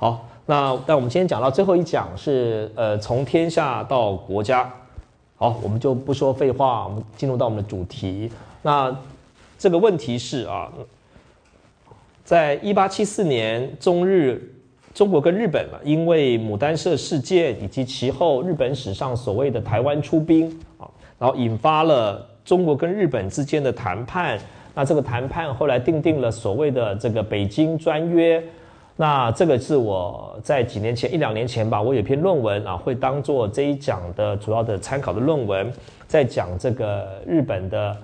好，那但我们今天讲到最后一讲是呃从天下到国家，好，我们就不说废话，我们进入到我们的主题。那这个问题是啊，在一八七四年中日中国跟日本啊，因为牡丹社事件以及其后日本史上所谓的台湾出兵啊，然后引发了中国跟日本之间的谈判。那这个谈判后来定定了所谓的这个北京专约，那这个是我在几年前一两年前吧，我有篇论文啊，会当做这一讲的主要的参考的论文，在讲这个日本的，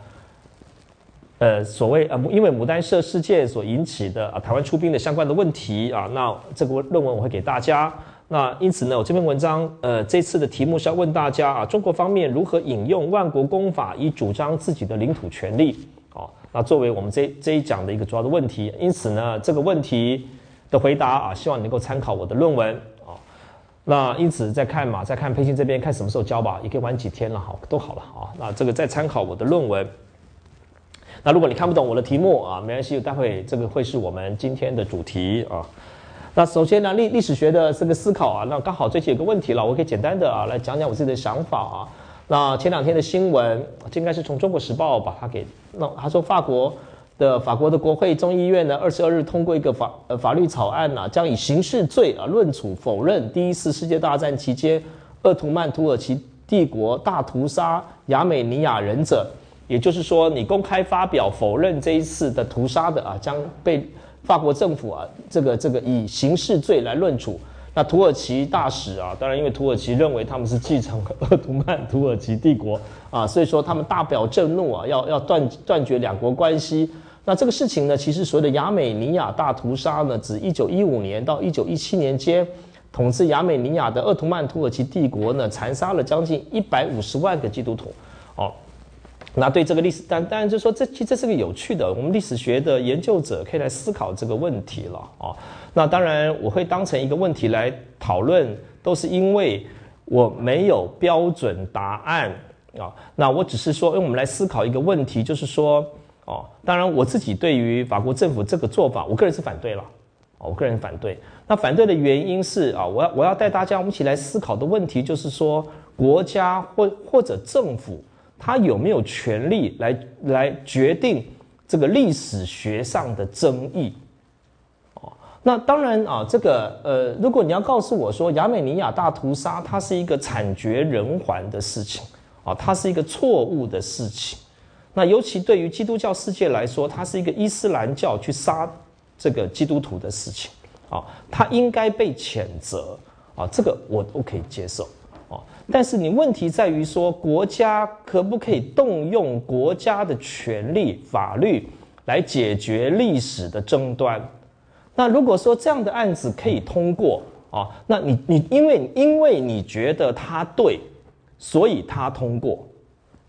呃，所谓呃，因为牡丹社事件所引起的啊台湾出兵的相关的问题啊，那这个论文我会给大家。那因此呢，我这篇文章呃这次的题目是要问大家啊，中国方面如何引用万国公法以主张自己的领土权利？哦那作为我们这这一讲的一个主要的问题，因此呢，这个问题的回答啊，希望你能够参考我的论文啊。那因此再看嘛，再看培训这边看什么时候交吧，也可以晚几天了，好都好了啊。那这个再参考我的论文。那如果你看不懂我的题目啊，没关系，待会这个会是我们今天的主题啊。那首先呢，历历史学的这个思考啊，那刚好最近有个问题了，我可以简单的啊来讲讲我自己的想法啊。那前两天的新闻，这应该是从《中国时报》把它给弄。他说，法国的法国的国会众议院呢，二十二日通过一个法呃法律草案呐，将以刑事罪啊论处否认第一次世界大战期间鄂图曼土耳其帝国大屠杀亚美尼亚人者。也就是说，你公开发表否认这一次的屠杀的啊，将被法国政府啊这个这个以刑事罪来论处。那土耳其大使啊，当然因为土耳其认为他们是继承鄂图曼土耳其帝国啊，所以说他们大表震怒啊，要要断断绝两国关系。那这个事情呢，其实所谓的亚美尼亚大屠杀呢，指一九一五年到一九一七年间，统治亚美尼亚的鄂图曼土耳其帝国呢，残杀了将近一百五十万个基督徒。哦，那对这个历史，但当然就说这其实这是个有趣的，我们历史学的研究者可以来思考这个问题了哦。那当然，我会当成一个问题来讨论，都是因为我没有标准答案啊。那我只是说，因为我们来思考一个问题，就是说，哦，当然我自己对于法国政府这个做法，我个人是反对了，我个人反对。那反对的原因是啊，我要我要带大家我们一起来思考的问题，就是说，国家或或者政府，他有没有权利来来决定这个历史学上的争议？哦那当然啊，这个呃，如果你要告诉我说亚美尼亚大屠杀它是一个惨绝人寰的事情啊，它是一个错误的事情，那尤其对于基督教世界来说，它是一个伊斯兰教去杀这个基督徒的事情啊，它应该被谴责啊，这个我都可以接受啊。但是你问题在于说，国家可不可以动用国家的权利、法律来解决历史的争端？那如果说这样的案子可以通过啊，那你你因为因为你觉得他对，所以他通过，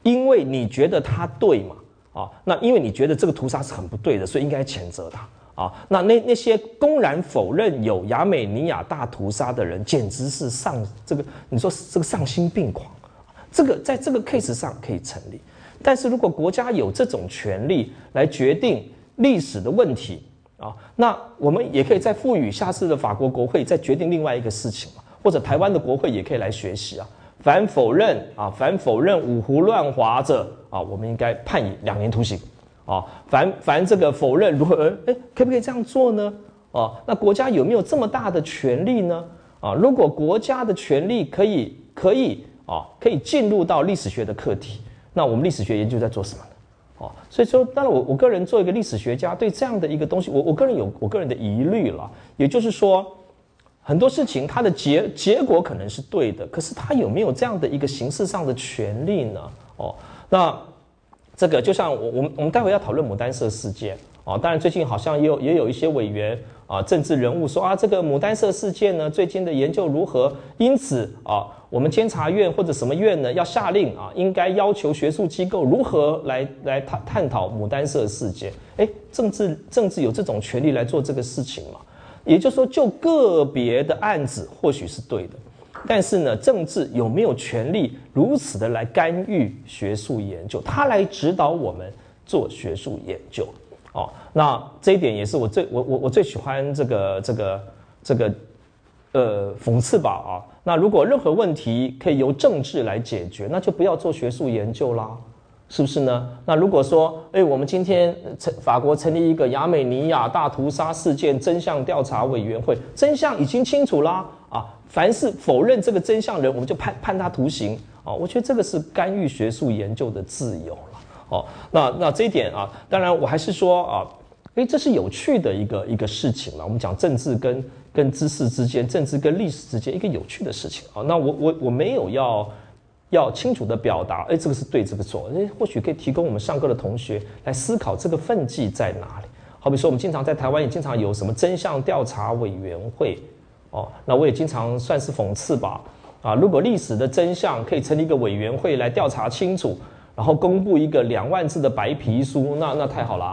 因为你觉得他对嘛啊，那因为你觉得这个屠杀是很不对的，所以应该谴责他啊。那那那些公然否认有亚美尼亚大屠杀的人，简直是丧这个你说这个丧心病狂，这个在这个 case 上可以成立。但是如果国家有这种权利来决定历史的问题。啊，那我们也可以再赋予下次的法国国会再决定另外一个事情嘛，或者台湾的国会也可以来学习啊。凡否认啊，凡否认五胡乱华者啊，我们应该判以两年徒刑啊。凡凡这个否认如何？哎，可不可以这样做呢？啊，那国家有没有这么大的权力呢？啊，如果国家的权力可以可以啊，可以进入到历史学的课题，那我们历史学研究在做什么呢？哦，所以说，当然我我个人做一个历史学家，对这样的一个东西，我我个人有我个人的疑虑了。也就是说，很多事情它的结结果可能是对的，可是它有没有这样的一个形式上的权利呢？哦，那这个就像我我们我们待会要讨论牡丹社事件哦，当然最近好像也有也有一些委员啊政治人物说啊，这个牡丹社事件呢，最近的研究如何？因此啊。我们监察院或者什么院呢？要下令啊，应该要求学术机构如何来来探探讨牡丹社事件。哎，政治政治有这种权利来做这个事情吗？也就是说，就个别的案子或许是对的，但是呢，政治有没有权利如此的来干预学术研究？他来指导我们做学术研究？哦，那这一点也是我最我我我最喜欢这个这个这个。呃讽刺吧啊。那如果任何问题可以由政治来解决，那就不要做学术研究啦，是不是呢？那如果说，哎，我们今天成法国成立一个亚美尼亚大屠杀事件真相调查委员会，真相已经清楚啦啊，凡是否认这个真相人，我们就判判他徒刑啊。我觉得这个是干预学术研究的自由了。哦，那那这一点啊，当然我还是说啊，哎，这是有趣的一个一个事情了。我们讲政治跟。跟知识之间，政治跟历史之间一个有趣的事情啊，那我我我没有要要清楚的表达，哎，这个是对，这个错，哎，或许可以提供我们上课的同学来思考这个分际在哪里。好比说，我们经常在台湾也经常有什么真相调查委员会，哦，那我也经常算是讽刺吧，啊，如果历史的真相可以成立一个委员会来调查清楚，然后公布一个两万字的白皮书，那那太好了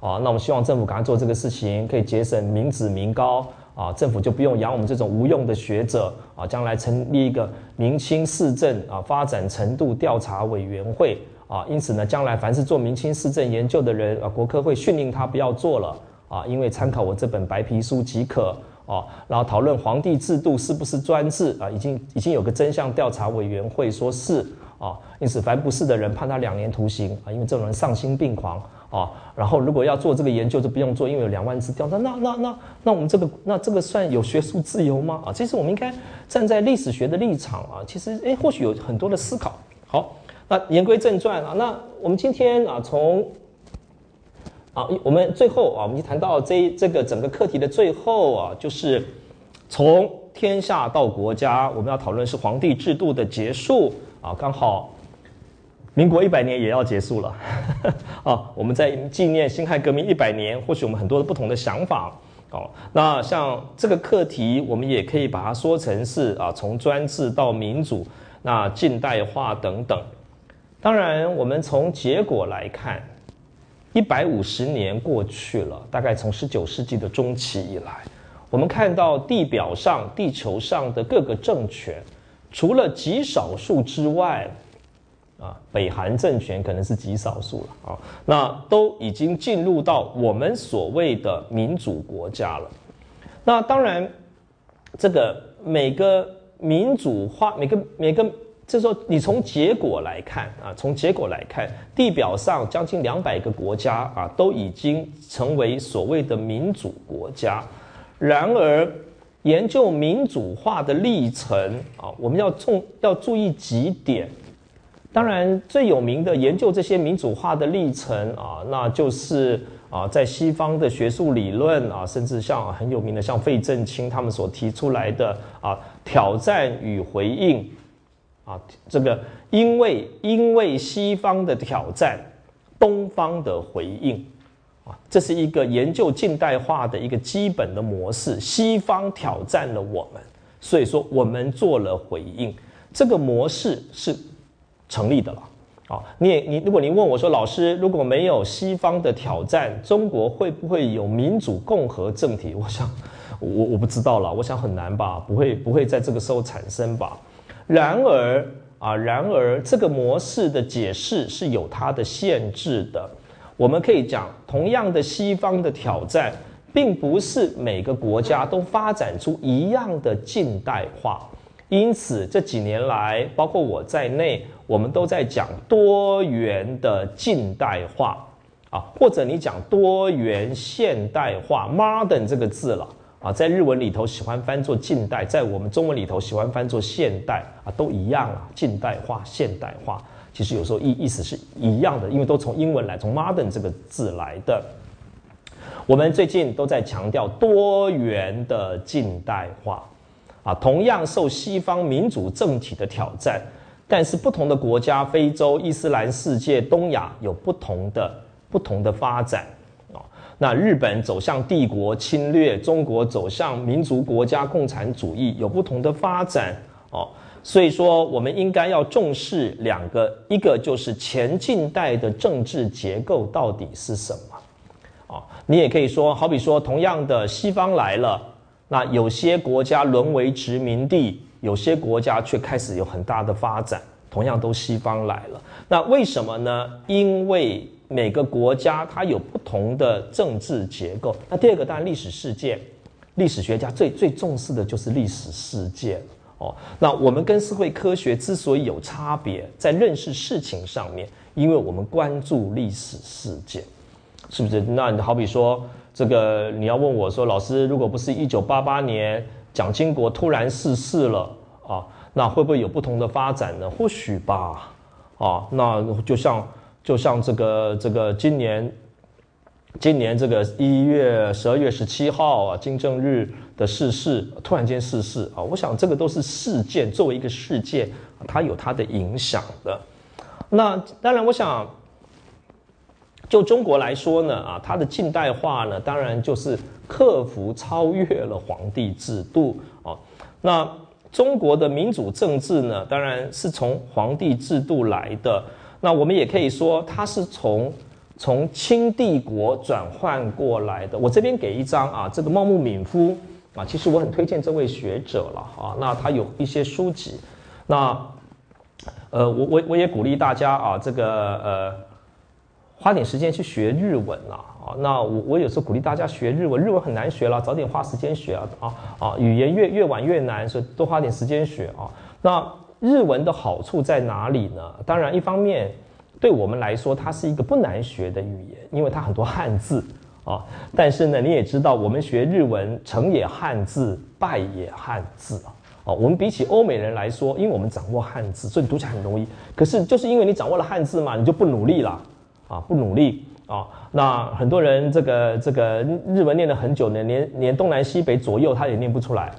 啊，那我们希望政府赶快做这个事情，可以节省民脂民膏。啊，政府就不用养我们这种无用的学者啊，将来成立一个明清市政啊发展程度调查委员会啊，因此呢，将来凡是做明清市政研究的人啊，国科会训令他不要做了啊，因为参考我这本白皮书即可啊，然后讨论皇帝制度是不是专制啊，已经已经有个真相调查委员会说是啊，因此凡不是的人判他两年徒刑啊，因为这种人丧心病狂。啊，然后如果要做这个研究就不用做，因为有两万字调查。那那那那我们这个那这个算有学术自由吗？啊，其实我们应该站在历史学的立场啊，其实诶或许有很多的思考。好，那言归正传啊，那我们今天啊从啊我们最后啊，我们就谈到这这个整个课题的最后啊，就是从天下到国家，我们要讨论是皇帝制度的结束啊，刚好。民国一百年也要结束了，啊，我们在纪念辛亥革命一百年，或许我们很多的不同的想法，哦，那像这个课题，我们也可以把它说成是啊，从专制到民主，那近代化等等。当然，我们从结果来看，一百五十年过去了，大概从十九世纪的中期以来，我们看到地表上、地球上的各个政权，除了极少数之外。啊，北韩政权可能是极少数了啊，那都已经进入到我们所谓的民主国家了。那当然，这个每个民主化，每个每个，这时候你从结果来看啊，从结果来看，地表上将近两百个国家啊，都已经成为所谓的民主国家。然而，研究民主化的历程啊，我们要重要注意几点。当然，最有名的研究这些民主化的历程啊，那就是啊，在西方的学术理论啊，甚至像很有名的像费正清他们所提出来的啊，挑战与回应啊，这个因为因为西方的挑战，东方的回应啊，这是一个研究近代化的一个基本的模式。西方挑战了我们，所以说我们做了回应。这个模式是。成立的了，啊，你你，如果您问我说，老师，如果没有西方的挑战，中国会不会有民主共和政体？我想，我我不知道了，我想很难吧，不会不会在这个时候产生吧。然而啊，然而这个模式的解释是有它的限制的。我们可以讲，同样的西方的挑战，并不是每个国家都发展出一样的近代化。因此这几年来，包括我在内，我们都在讲多元的近代化。啊，或者你讲多元现代化 （modern） 这个字了。啊，在日文里头喜欢翻作近代，在我们中文里头喜欢翻作现代。啊，都一样啊，近代化、现代化，其实有时候意意思是一样的，因为都从英文来，从 modern 这个字来的。我们最近都在强调多元的近代化。啊，同样受西方民主政体的挑战，但是不同的国家，非洲、伊斯兰世界、东亚有不同的不同的发展啊。那日本走向帝国侵略，中国走向民族国家共产主义，有不同的发展哦。所以说，我们应该要重视两个，一个就是前近代的政治结构到底是什么啊？你也可以说，好比说，同样的西方来了。那有些国家沦为殖民地，有些国家却开始有很大的发展，同样都西方来了。那为什么呢？因为每个国家它有不同的政治结构。那第二个当然历史事件，历史学家最最重视的就是历史事件哦。那我们跟社会科学之所以有差别，在认识事情上面，因为我们关注历史事件，是不是？那你好比说，这个你要问我说，老师，如果不是一九八八年蒋经国突然逝世了啊，那会不会有不同的发展呢？或许吧。啊，那就像就像这个这个今年。今年这个一月十二月十七号啊，金正日的逝世，突然间逝世啊，我想这个都是事件，作为一个事件，它有它的影响的。那当然，我想就中国来说呢，啊，它的近代化呢，当然就是克服超越了皇帝制度啊。那中国的民主政治呢，当然是从皇帝制度来的。那我们也可以说，它是从。从清帝国转换过来的，我这边给一张啊，这个茂木敏夫啊，其实我很推荐这位学者了啊。那他有一些书籍，那呃，我我我也鼓励大家啊，这个呃，花点时间去学日文啊。啊。那我我有时候鼓励大家学日文，日文很难学了，早点花时间学啊啊啊！语言越越晚越难，所以多花点时间学啊。那日文的好处在哪里呢？当然，一方面。对我们来说，它是一个不难学的语言，因为它很多汉字啊。但是呢，你也知道，我们学日文，成也汉字，败也汉字啊。哦，我们比起欧美人来说，因为我们掌握汉字，所以读起来很容易。可是就是因为你掌握了汉字嘛，你就不努力了啊，不努力啊。那很多人这个这个日文念了很久呢，连连东南西北左右他也念不出来，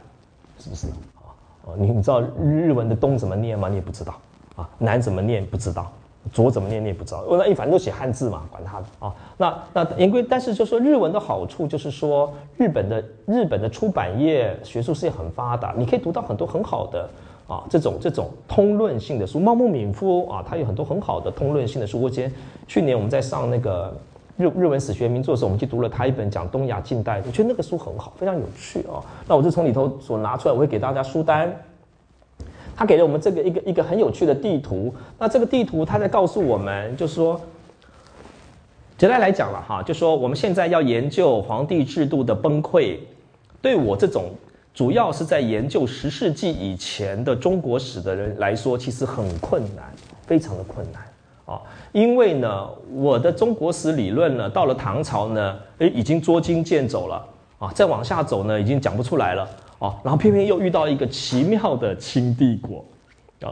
是不是啊？哦，你你知道日文的东怎么念吗？你也不知道啊，南怎么念不知道。左怎么念你也不知道，我那一反正都写汉字嘛，管他的啊。那那言归，但是就说日文的好处就是说，日本的日本的出版业学术事业很发达，你可以读到很多很好的啊这种这种通论性的书。茂木敏夫啊，他有很多很好的通论性的书。我记得去年我们在上那个日日文史学名作的时候，我们去读了他一本讲东亚近代，我觉得那个书很好，非常有趣啊。那我就从里头所拿出来，我会给大家书单。他给了我们这个一个一个很有趣的地图，那这个地图他在告诉我们，就是说，简单来讲了哈，就说我们现在要研究皇帝制度的崩溃，对我这种主要是在研究十世纪以前的中国史的人来说，其实很困难，非常的困难啊，因为呢，我的中国史理论呢，到了唐朝呢，诶，已经捉襟见肘了啊，再往下走呢，已经讲不出来了。啊，然后偏偏又遇到一个奇妙的清帝国，啊，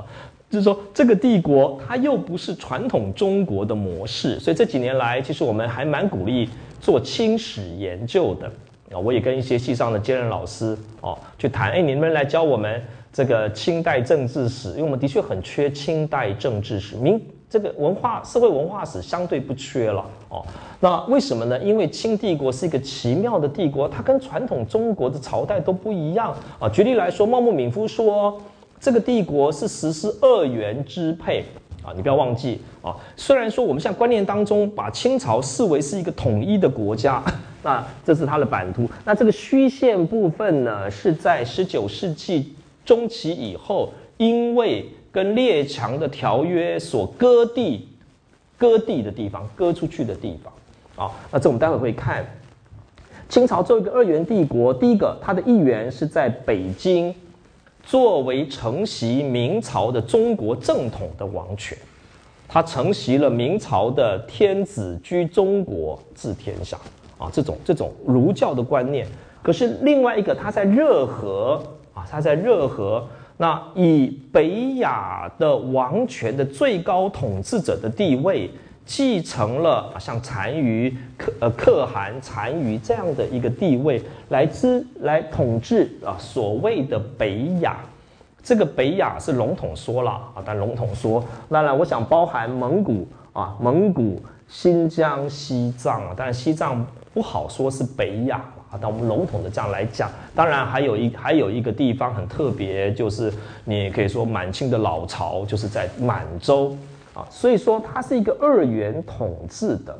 就是说这个帝国它又不是传统中国的模式，所以这几年来，其实我们还蛮鼓励做清史研究的。啊。我也跟一些系上的兼任老师哦去谈，哎，你们来教我们这个清代政治史，因为我们的确很缺清代政治史，明。这个文化社会文化史相对不缺了哦，那为什么呢？因为清帝国是一个奇妙的帝国，它跟传统中国的朝代都不一样啊。举例来说，茂木敏夫说，这个帝国是实施二元支配啊，你不要忘记啊。虽然说我们现在观念当中把清朝视为是一个统一的国家，那这是它的版图，那这个虚线部分呢，是在十九世纪中期以后，因为跟列强的条约所割地、割地的地方、割出去的地方，啊，那这我们待会会看。清朝作为一个二元帝国，第一个，它的一员是在北京，作为承袭明朝的中国正统的王权，他承袭了明朝的天子居中国治天下。啊，这种这种儒教的观念。可是另外一个，他在热河啊，他在热河。那以北亚的王权的最高统治者的地位，继承了像单于、可呃可汗、单于这样的一个地位，来支来统治啊所谓的北亚。这个北亚是笼统说了啊，但笼统说，当然我想包含蒙古啊、蒙古、新疆、西藏啊，但是西藏不好说是北亚。啊，但我们笼统的这样来讲，当然还有一还有一个地方很特别，就是你可以说满清的老巢就是在满洲啊，所以说它是一个二元统治的。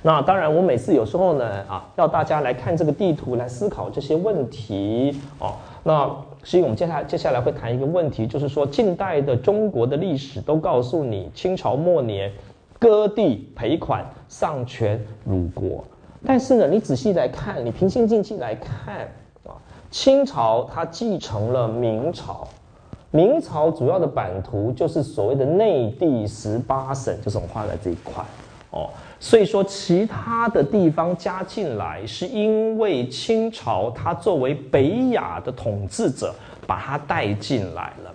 那当然，我每次有时候呢啊，要大家来看这个地图来思考这些问题哦。那所以我们接下来接下来会谈一个问题，就是说近代的中国的历史都告诉你，清朝末年割地赔款丧权辱国。但是呢，你仔细来看，你平心静气来看啊，清朝它继承了明朝，明朝主要的版图就是所谓的内地十八省，就是我们画在这一块哦。所以说，其他的地方加进来，是因为清朝它作为北亚的统治者，把它带进来了。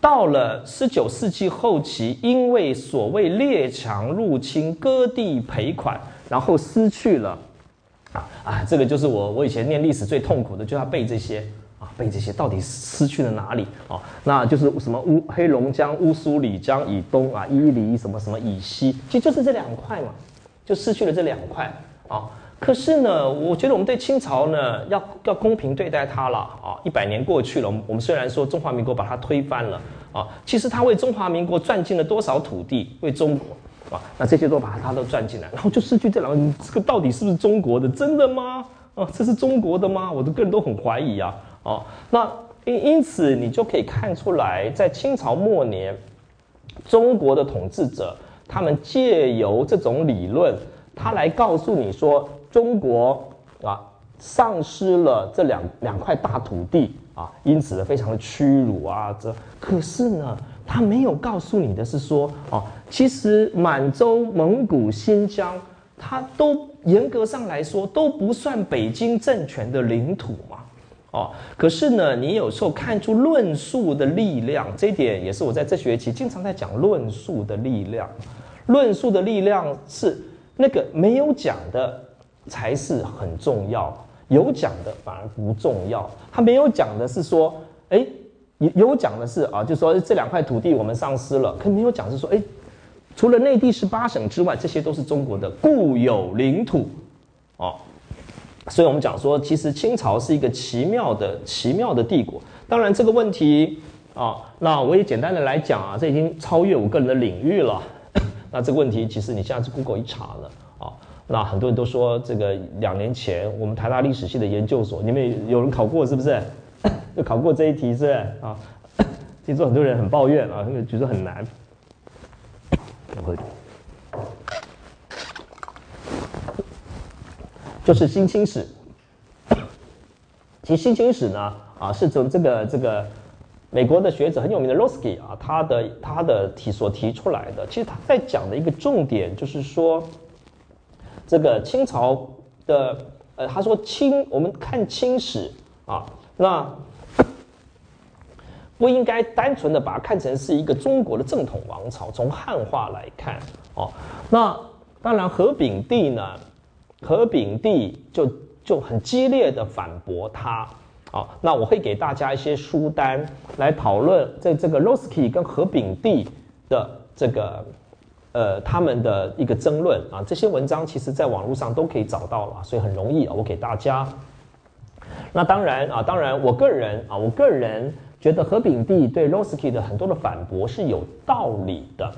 到了十九世纪后期，因为所谓列强入侵，割地赔款，然后失去了，啊啊，这个就是我我以前念历史最痛苦的，就要背这些啊。背这些到底失去了哪里啊？那就是什么乌黑龙江、乌苏里江以东啊，伊犁什么什么以西，其实就是这两块嘛，就失去了这两块啊。可是呢，我觉得我们对清朝呢，要要公平对待它了啊。一百年过去了，我们虽然说中华民国把它推翻了啊，其实它为中华民国赚进了多少土地？为中国啊，那这些都把它都赚进来，然后就失去这两个，这个到底是不是中国的？真的吗？啊，这是中国的吗？我的个人都很怀疑啊。哦，那因因此你就可以看出来，在清朝末年，中国的统治者他们借由这种理论，他来告诉你说，中国啊丧失了这两两块大土地啊，因此非常的屈辱啊。这可是呢，他没有告诉你的是说，哦，其实满洲、蒙古、新疆，它都严格上来说都不算北京政权的领土嘛。哦，可是呢，你有时候看出论述的力量，这一点也是我在这学期经常在讲论述的力量。论述的力量是那个没有讲的才是很重要，有讲的反而不重要。他没有讲的是说，哎，有有讲的是啊，就说这两块土地我们丧失了，可没有讲是说，哎，除了内地十八省之外，这些都是中国的固有领土，哦。所以我们讲说，其实清朝是一个奇妙的、奇妙的帝国。当然，这个问题啊，那我也简单的来讲啊，这已经超越我个人的领域了。那这个问题，其实你下次 Google 一查呢，啊，那很多人都说，这个两年前我们台大历史系的研究所，你们有人考过是不是？就考过这一题是啊？听说很多人很抱怨啊，觉得很难。就是新清史，其实新清史呢，啊，是从这个这个美国的学者很有名的 Rosky 啊，他的他的提所提出来的，其实他在讲的一个重点就是说，这个清朝的，呃，他说清，我们看清史啊，那不应该单纯的把它看成是一个中国的正统王朝，从汉化来看，哦，那当然何炳帝呢。何炳帝就就很激烈的反驳他，啊，那我会给大家一些书单来讨论，在这个 r o s k y 跟何炳帝的这个呃他们的一个争论啊，这些文章其实在网络上都可以找到了，所以很容易啊，我给大家。那当然啊，当然我个人啊，我个人觉得何炳帝对 r o s k y 的很多的反驳是有道理的，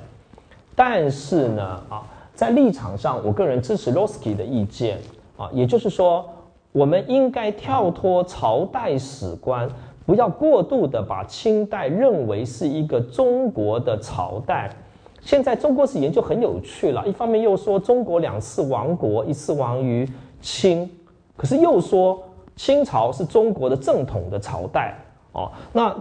但是呢啊。在立场上，我个人支持 r o s k y 的意见啊，也就是说，我们应该跳脱朝代史观，不要过度的把清代认为是一个中国的朝代。现在中国史研究很有趣了，一方面又说中国两次亡国，一次亡于清，可是又说清朝是中国的正统的朝代哦。那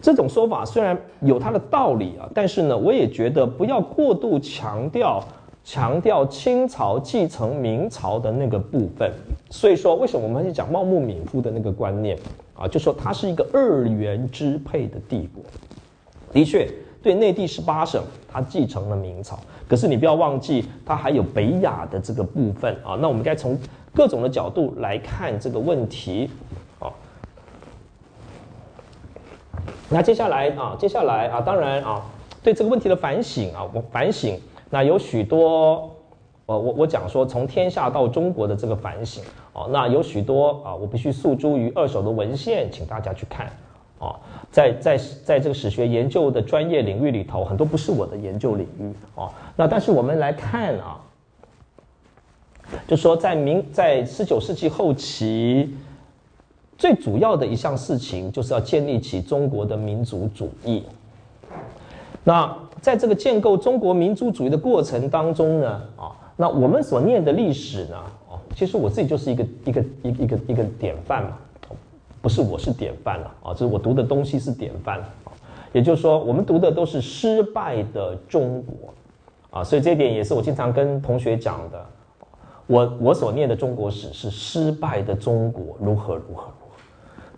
这种说法虽然有它的道理啊，但是呢，我也觉得不要过度强调强调清朝继承明朝的那个部分。所以说，为什么我们去讲茂木敏夫的那个观念啊？就说它是一个二元支配的帝国。的确，对内地十八省，它继承了明朝，可是你不要忘记，它还有北亚的这个部分啊。那我们该从各种的角度来看这个问题。那接下来啊，接下来啊，当然啊，对这个问题的反省啊，我反省，那有许多，呃，我我讲说从天下到中国的这个反省哦，那有许多啊，我必须诉诸于二手的文献，请大家去看哦，在在在这个史学研究的专业领域里头，很多不是我的研究领域哦，那但是我们来看啊，就说在明在十九世纪后期。最主要的一项事情就是要建立起中国的民族主义。那在这个建构中国民族主义的过程当中呢，啊，那我们所念的历史呢？哦，其实我自己就是一个一个一一个一个典范嘛，不是我是典范了啊，就是我读的东西是典范啊。也就是说，我们读的都是失败的中国啊，所以这一点也是我经常跟同学讲的。我我所念的中国史是失败的中国，如何如何如何。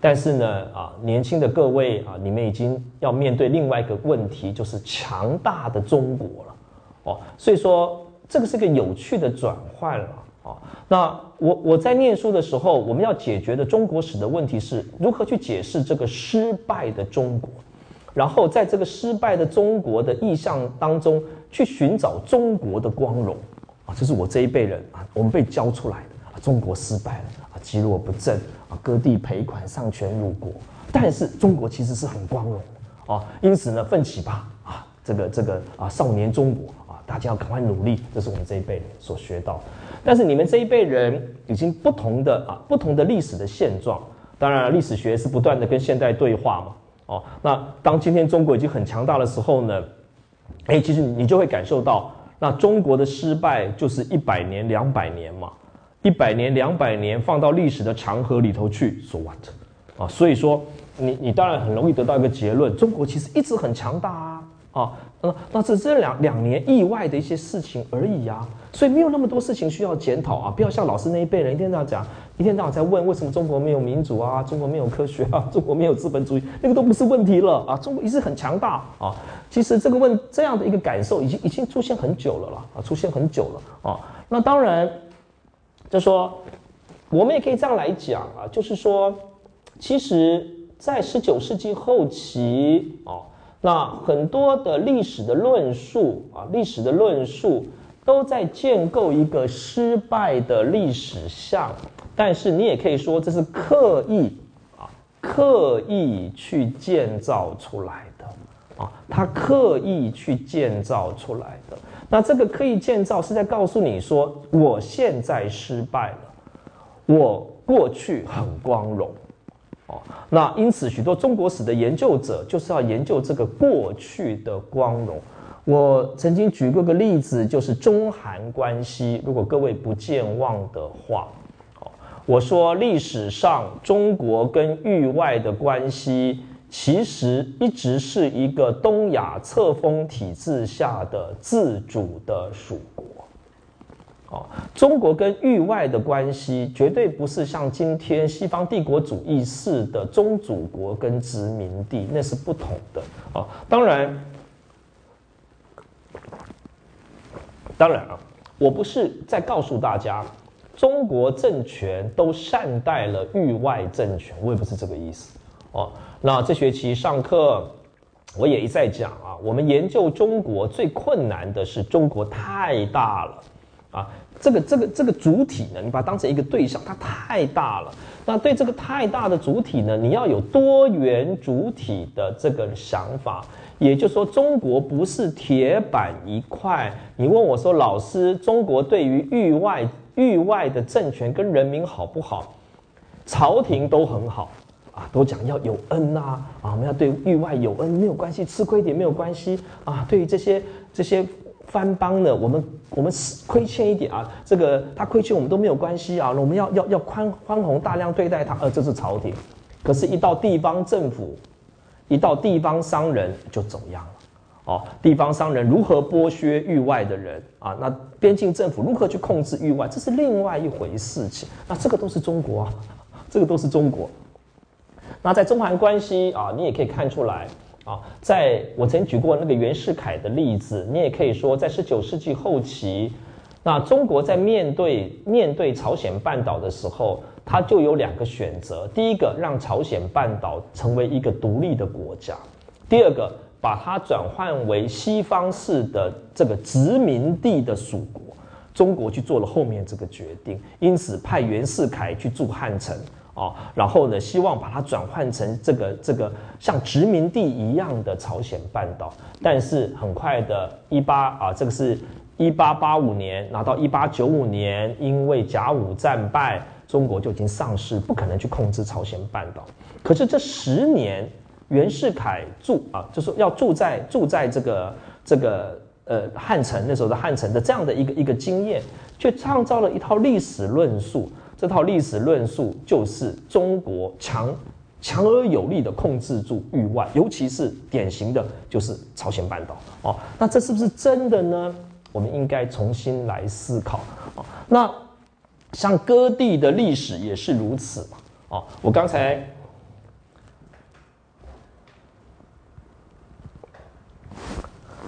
但是呢，啊，年轻的各位啊，你们已经要面对另外一个问题，就是强大的中国了。哦，所以说这个是个有趣的转换了。哦，那我我在念书的时候，我们要解决的中国史的问题是如何去解释这个失败的中国。然后在这个失败的中国的意象当中，去寻找中国的光荣啊！这是我这一辈人啊，我们被教出来的啊。中国失败了啊，积弱不振啊，割地赔款，丧权辱国。但是中国其实是很光荣的啊，因此呢，奋起吧啊！这个这个啊，少年中国啊，大家要赶快努力。这是我们这一辈人所学到。但是你们这一辈人已经不同的啊，不同的历史的现状。当然，历史学是不断的跟现代对话嘛。哦，那当今天中国已经很强大的时候呢，哎，其实你就会感受到，那中国的失败就是一百年、两百年嘛，一百年、两百年放到历史的长河里头去，so what？啊，所以说你你当然很容易得到一个结论，中国其实一直很强大啊。啊，那那是这两两年意外的一些事情而已呀，所以没有那么多事情需要检讨啊，不要像老师那一辈人一天那样讲，一天到晚在问为什么中国没有民主啊，中国没有科学啊，中国没有资本主义，那个都不是问题了啊，中国一直很强大啊，其实这个问这样的一个感受已经已经出现很久了啦，啊，出现很久了啊，那当然就说我们也可以这样来讲啊，就是说，其实在十九世纪后期啊。那很多的历史的论述啊，历史的论述都在建构一个失败的历史像，但是你也可以说这是刻意啊，刻意去建造出来的啊，他刻意去建造出来的。那这个刻意建造是在告诉你说，我现在失败了，我过去很光荣。哦，那因此许多中国史的研究者就是要研究这个过去的光荣。我曾经举过个例子，就是中韩关系。如果各位不健忘的话，我说历史上中国跟域外的关系，其实一直是一个东亚册封体制下的自主的属国。哦，中国跟域外的关系绝对不是像今天西方帝国主义式的宗主国跟殖民地，那是不同的。哦，当然，当然啊，我不是在告诉大家中国政权都善待了域外政权，我也不是这个意思。哦，那这学期上课我也一再讲啊，我们研究中国最困难的是中国太大了。啊，这个这个这个主体呢，你把它当成一个对象，它太大了。那对这个太大的主体呢，你要有多元主体的这个想法。也就是说，中国不是铁板一块。你问我说，老师，中国对于域外域外的政权跟人民好不好？朝廷都很好啊，都讲要有恩呐啊，我们要对域外有恩，没有关系，吃亏点没有关系啊。对于这些这些。藩邦呢，我们我们亏欠一点啊，这个他亏欠我们都没有关系啊，我们要要要宽宽宏大量对待他，呃，这是朝廷。可是，一到地方政府，一到地方商人就走样了。哦，地方商人如何剥削域外的人啊？那边境政府如何去控制域外，这是另外一回事情。那这个都是中国啊，这个都是中国。那在中韩关系啊，你也可以看出来。啊，在我曾举过那个袁世凯的例子，你也可以说，在十九世纪后期，那中国在面对面对朝鲜半岛的时候，它就有两个选择：第一个，让朝鲜半岛成为一个独立的国家；第二个，把它转换为西方式的这个殖民地的属国。中国去做了后面这个决定，因此派袁世凯去驻汉城。哦，然后呢，希望把它转换成这个这个像殖民地一样的朝鲜半岛，但是很快的，一八啊，这个是一八八五年，拿到一八九五年，因为甲午战败，中国就已经丧失，不可能去控制朝鲜半岛。可是这十年，袁世凯住啊，就是要住在住在这个这个呃汉城那时候的汉城的这样的一个一个经验，却创造了一套历史论述。这套历史论述就是中国强强而有力的控制住域外，尤其是典型的就是朝鲜半岛哦。那这是不是真的呢？我们应该重新来思考哦。那像割地的历史也是如此嘛？哦，我刚才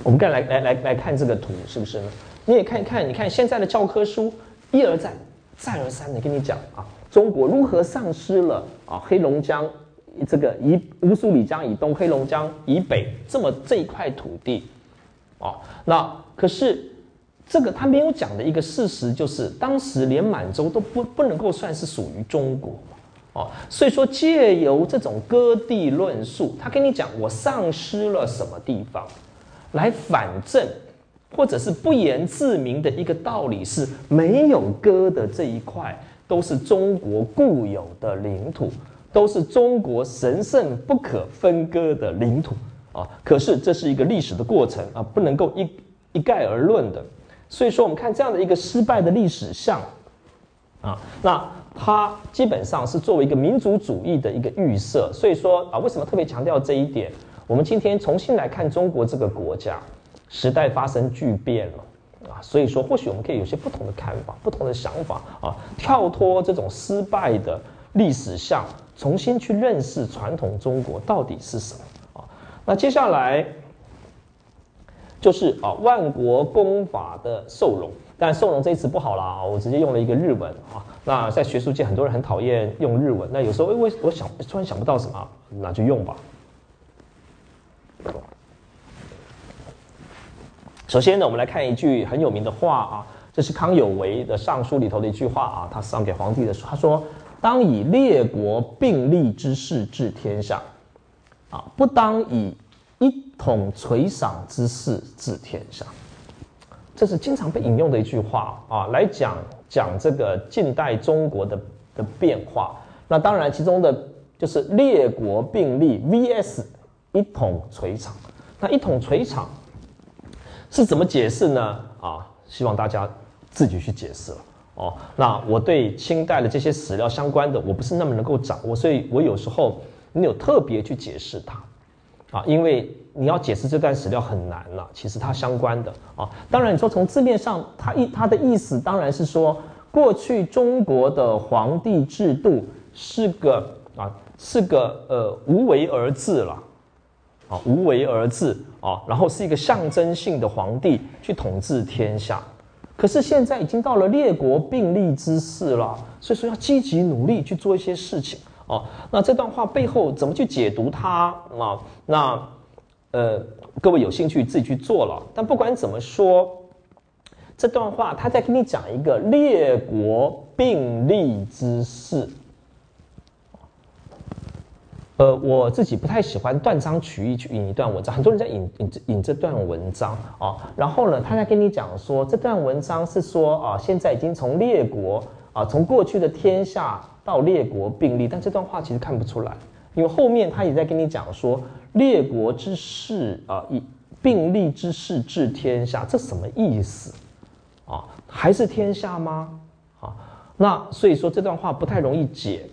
我们刚来来来来看这个图，是不是呢？你也看一看，你看现在的教科书一而再。再而三的跟你讲啊，中国如何丧失了啊黑龙江这个以乌苏里江以东、黑龙江以北这么这一块土地，啊，那可是这个他没有讲的一个事实就是，当时连满洲都不不能够算是属于中国哦，所以说借由这种割地论述，他跟你讲我丧失了什么地方，来反证。或者是不言自明的一个道理是，没有割的这一块都是中国固有的领土，都是中国神圣不可分割的领土啊。可是这是一个历史的过程啊，不能够一一概而论的。所以说，我们看这样的一个失败的历史像啊，那它基本上是作为一个民族主义的一个预设。所以说啊，为什么特别强调这一点？我们今天重新来看中国这个国家。时代发生巨变了啊，所以说或许我们可以有些不同的看法、不同的想法啊，跳脱这种失败的历史像，重新去认识传统中国到底是什么啊。那接下来就是啊，万国公法的受容，但受容这一词不好了啊，我直接用了一个日文啊。那在学术界很多人很讨厌用日文，那有时候哎我我想突然想不到什么，那就用吧。首先呢，我们来看一句很有名的话啊，这是康有为的《尚书》里头的一句话啊，他上给皇帝的说，他说：“当以列国并立之势治天下，啊，不当以一统垂赏之势治天下。”这是经常被引用的一句话啊，来讲讲这个近代中国的的变化。那当然，其中的就是列国并立 vs 一统垂赏。那一统垂赏。是怎么解释呢？啊，希望大家自己去解释了哦。那我对清代的这些史料相关的，我不是那么能够掌握，所以我有时候没有特别去解释它，啊，因为你要解释这段史料很难了。其实它相关的啊，当然你说从字面上，它意它的意思当然是说，过去中国的皇帝制度是个啊，是个呃无为而治了。啊，无为而治啊，然后是一个象征性的皇帝去统治天下。可是现在已经到了列国并立之势了，所以说要积极努力去做一些事情啊。那这段话背后怎么去解读它啊？那呃，各位有兴趣自己去做了。但不管怎么说，这段话他在跟你讲一个列国并立之势。呃，我自己不太喜欢断章取义去引一段文章，很多人在引引引这段文章啊。然后呢，他在跟你讲说，这段文章是说啊，现在已经从列国啊，从过去的天下到列国并立，但这段话其实看不出来，因为后面他也在跟你讲说，列国之势啊，以并立之势治天下，这什么意思啊？还是天下吗？啊，那所以说这段话不太容易解，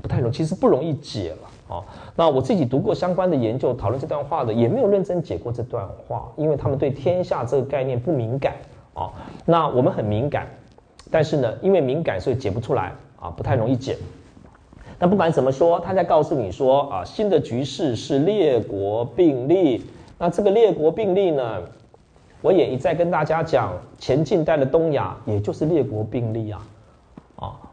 不太容，其实不容易解了。哦，那我自己读过相关的研究，讨论这段话的，也没有认真解过这段话，因为他们对天下这个概念不敏感啊。那我们很敏感，但是呢，因为敏感，所以解不出来啊，不太容易解。那不管怎么说，他在告诉你说啊，新的局势是列国并立。那这个列国并立呢，我也一再跟大家讲，前近代的东亚也就是列国并立啊。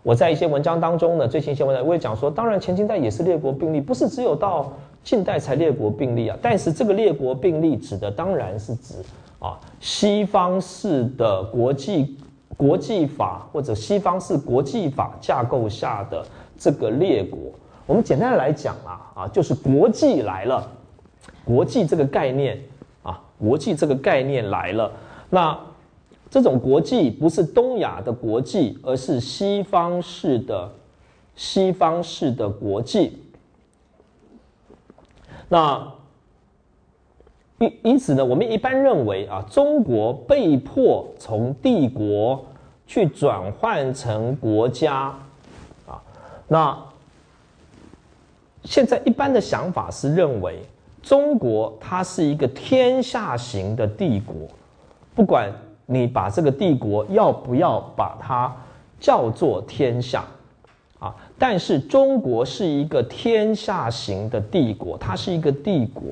我在一些文章当中呢，最新一些文章我也讲说，当然前近代也是列国并立，不是只有到近代才列国并立啊。但是这个列国并立指的当然是指啊西方式的国际国际法或者西方式国际法架构下的这个列国。我们简单的来讲啊啊，就是国际来了，国际这个概念啊，国际这个概念来了，那。这种国际不是东亚的国际，而是西方式的西方式的国际。那因因此呢，我们一般认为啊，中国被迫从帝国去转换成国家啊，那现在一般的想法是认为，中国它是一个天下型的帝国，不管你把这个帝国要不要把它叫做天下啊，但是中国是一个天下型的帝国，它是一个帝国。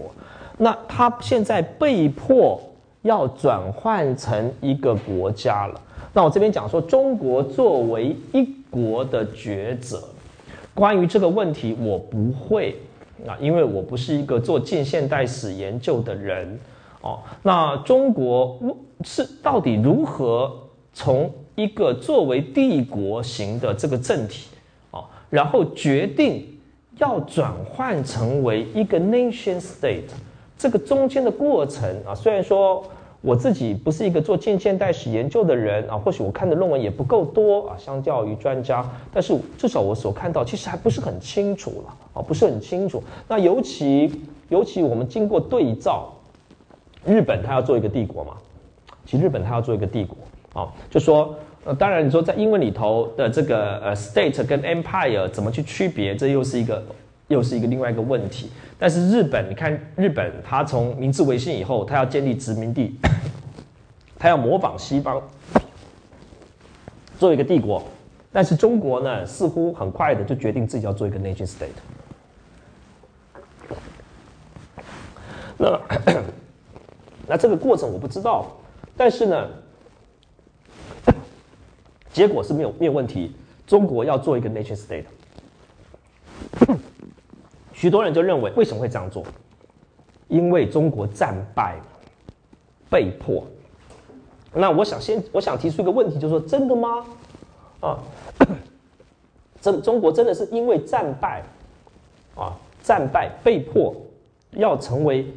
那它现在被迫要转换成一个国家了。那我这边讲说，中国作为一国的抉择，关于这个问题我不会啊，因为我不是一个做近现代史研究的人哦。那中国是到底如何从一个作为帝国型的这个政体哦，然后决定要转换成为一个 nation state？这个中间的过程啊，虽然说我自己不是一个做近现代史研究的人啊，或许我看的论文也不够多啊，相较于专家，但是至少我所看到其实还不是很清楚了啊，不是很清楚。那尤其尤其我们经过对照，日本它要做一个帝国嘛，其实日本它要做一个帝国啊，就说呃，当然你说在英文里头的这个呃 state 跟 empire 怎么去区别，这又是一个。又是一个另外一个问题，但是日本，你看日本，它从明治维新以后，它要建立殖民地，它要模仿西方，做一个帝国，但是中国呢，似乎很快的就决定自己要做一个 nation state。那 那这个过程我不知道，但是呢，结果是没有没有问题，中国要做一个 nation state。许多人就认为，为什么会这样做？因为中国战败，被迫。那我想先，我想提出一个问题，就是说，真的吗？啊，真中国真的是因为战败，啊，战败被迫要成为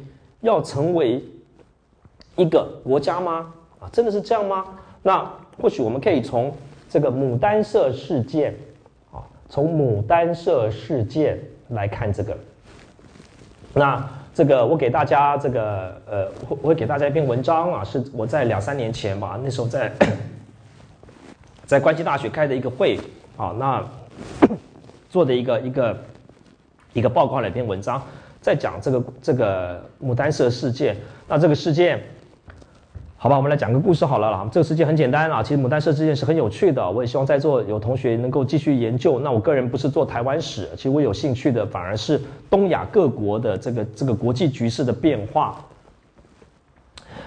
要成为一个国家吗？啊，真的是这样吗？那或许我们可以从这个牡丹社事件，啊，从牡丹社事件。来看这个，那这个我给大家这个呃，我会给大家一篇文章啊，是我在两三年前吧，那时候在 在关西大学开的一个会啊，那 做的一个一个一个报告的一篇文章，在讲这个这个牡丹社事件，那这个事件。好吧，我们来讲个故事好了啦。这个事件很简单啊，其实牡丹社事件是很有趣的。我也希望在座有同学能够继续研究。那我个人不是做台湾史，其实我有兴趣的反而是东亚各国的这个这个国际局势的变化。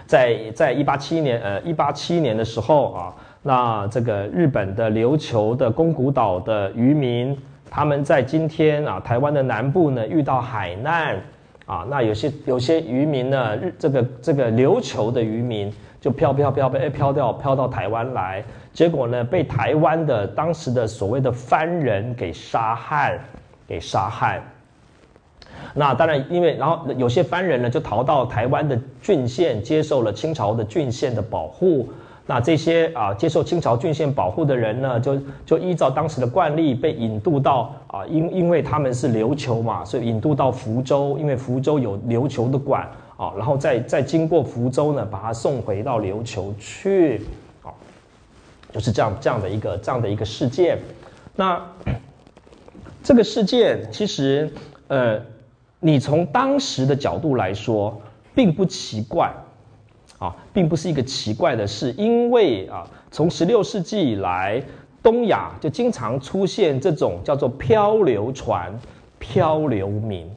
在在一八七年，呃，一八七年的时候啊，那这个日本的琉球的宫古岛的渔民，他们在今天啊台湾的南部呢遇到海难。啊，那有些有些渔民呢，日这个这个琉球的渔民就飘飘飘被飘掉飘到台湾来，结果呢被台湾的当时的所谓的番人给杀害，给杀害。那当然，因为然后有些番人呢就逃到台湾的郡县，接受了清朝的郡县的保护。那这些啊接受清朝郡县保护的人呢，就就依照当时的惯例被引渡到啊，因因为他们是琉球嘛，所以引渡到福州，因为福州有琉球的馆啊，然后再再经过福州呢，把他送回到琉球去，啊，就是这样这样的一个这样的一个事件。那这个事件其实呃，你从当时的角度来说，并不奇怪。啊，并不是一个奇怪的事，因为啊，从十六世纪以来，东亚就经常出现这种叫做漂流船、漂流民。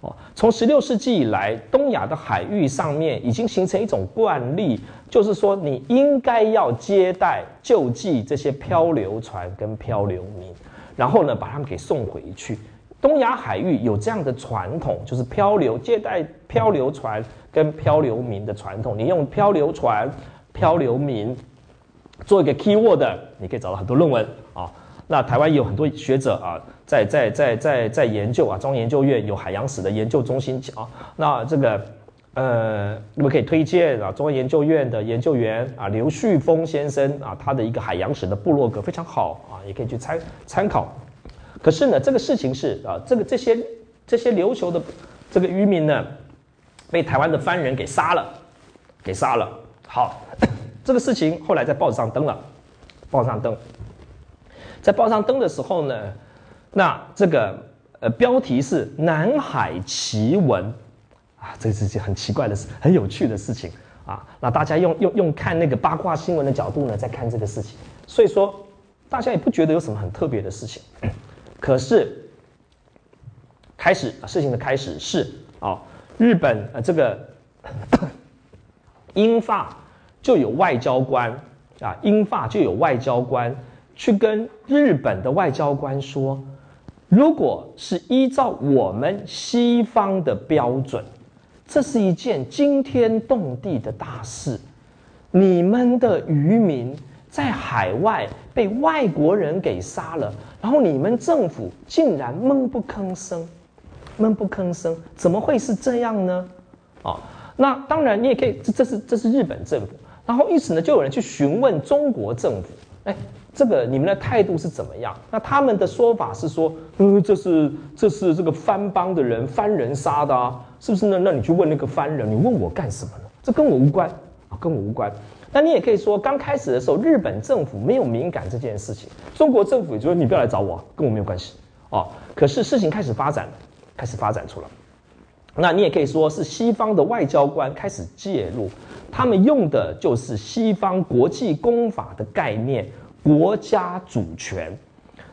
哦，从十六世纪以来，东亚的海域上面已经形成一种惯例，就是说你应该要接待、救济这些漂流船跟漂流民，然后呢，把他们给送回去。东亚海域有这样的传统，就是漂流接待漂流船跟漂流民的传统。你用漂流船、漂流民做一个 key word，你可以找到很多论文啊。那台湾有很多学者啊，在在在在在研究啊，中央研究院有海洋史的研究中心啊。那这个呃，我们可以推荐啊，中央研究院的研究员啊，刘旭峰先生啊，他的一个海洋史的部落格非常好啊，也可以去参参考。可是呢，这个事情是啊，这个这些这些琉球的这个渔民呢，被台湾的藩人给杀了，给杀了。好，这个事情后来在报纸上登了，报上登，在报上登的时候呢，那这个呃标题是“南海奇闻”，啊，这是件很奇怪的事，很有趣的事情啊。那大家用用用看那个八卦新闻的角度呢，在看这个事情，所以说大家也不觉得有什么很特别的事情。可是开始事情的开始是啊，日本呃这个 英法就有外交官啊，英法就有外交官。去跟日本的外交官说，如果是依照我们西方的标准，这是一件惊天动地的大事。你们的渔民在海外被外国人给杀了，然后你们政府竟然闷不吭声，闷不吭声，怎么会是这样呢？啊，那当然你也可以，这这是这是日本政府，然后因此呢，就有人去询问中国政府，哎。这个你们的态度是怎么样？那他们的说法是说，嗯，这是这是这个藩邦的人藩人杀的啊，是不是呢？那你去问那个藩人，你问我干什么呢？这跟我无关啊，跟我无关。那你也可以说，刚开始的时候，日本政府没有敏感这件事情，中国政府也说你不要来找我，跟我没有关系啊。可是事情开始发展了，开始发展出来。那你也可以说是西方的外交官开始介入，他们用的就是西方国际公法的概念。国家主权，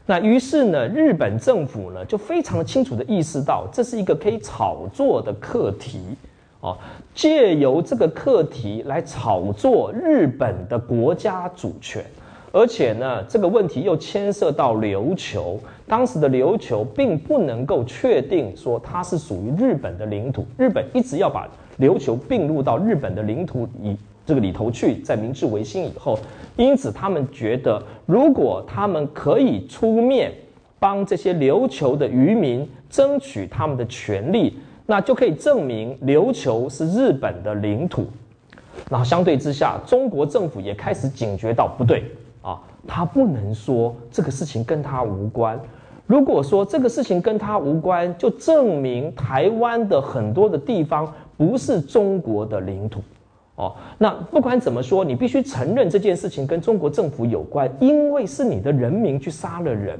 那于是呢，日本政府呢就非常清楚的意识到，这是一个可以炒作的课题哦，借由这个课题来炒作日本的国家主权，而且呢，这个问题又牵涉到琉球，当时的琉球并不能够确定说它是属于日本的领土，日本一直要把琉球并入到日本的领土以。这个里头去，在明治维新以后，因此他们觉得，如果他们可以出面帮这些琉球的渔民争取他们的权利，那就可以证明琉球是日本的领土。然后相对之下，中国政府也开始警觉到，不对，他不能说这个事情跟他无关。如果说这个事情跟他无关，就证明台湾的很多的地方不是中国的领土。哦，那不管怎么说，你必须承认这件事情跟中国政府有关，因为是你的人民去杀了人。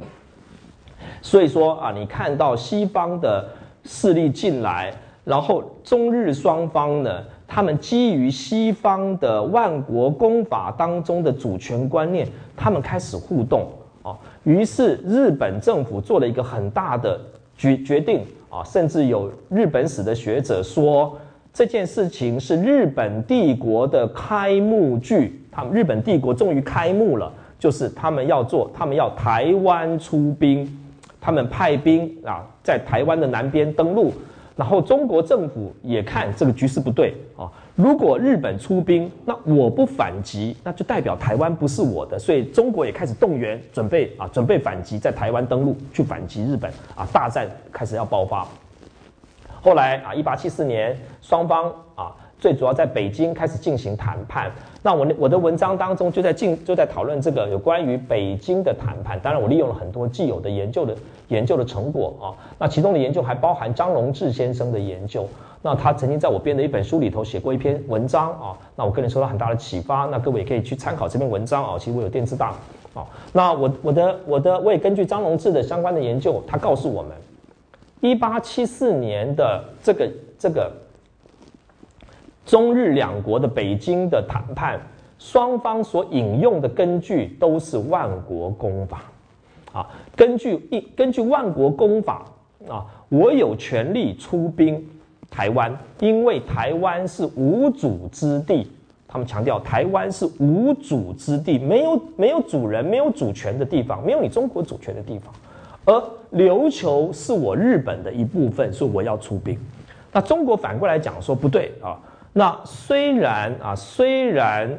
所以说啊，你看到西方的势力进来，然后中日双方呢，他们基于西方的万国公法当中的主权观念，他们开始互动啊。于是日本政府做了一个很大的决决定啊，甚至有日本史的学者说。这件事情是日本帝国的开幕剧，他们日本帝国终于开幕了，就是他们要做，他们要台湾出兵，他们派兵啊，在台湾的南边登陆，然后中国政府也看这个局势不对啊，如果日本出兵，那我不反击，那就代表台湾不是我的，所以中国也开始动员，准备啊，准备反击，在台湾登陆去反击日本啊，大战开始要爆发。后来啊，一八七四年，双方啊，最主要在北京开始进行谈判。那我我的文章当中就在进就在讨论这个有关于北京的谈判。当然，我利用了很多既有的研究的研究的成果啊。那其中的研究还包含张荣志先生的研究。那他曾经在我编的一本书里头写过一篇文章啊。那我个人受到很大的启发。那各位也可以去参考这篇文章啊。其实我有电子档啊。那我我的我的我也根据张荣志的相关的研究，他告诉我们。一八七四年的这个这个中日两国的北京的谈判，双方所引用的根据都是万国公法，啊，根据一根据万国公法啊，我有权利出兵台湾，因为台湾是无主之地，他们强调台湾是无主之地，没有没有主人，没有主权的地方，没有你中国主权的地方。而琉球是我日本的一部分，所以我要出兵。那中国反过来讲说不对啊。那虽然啊，虽然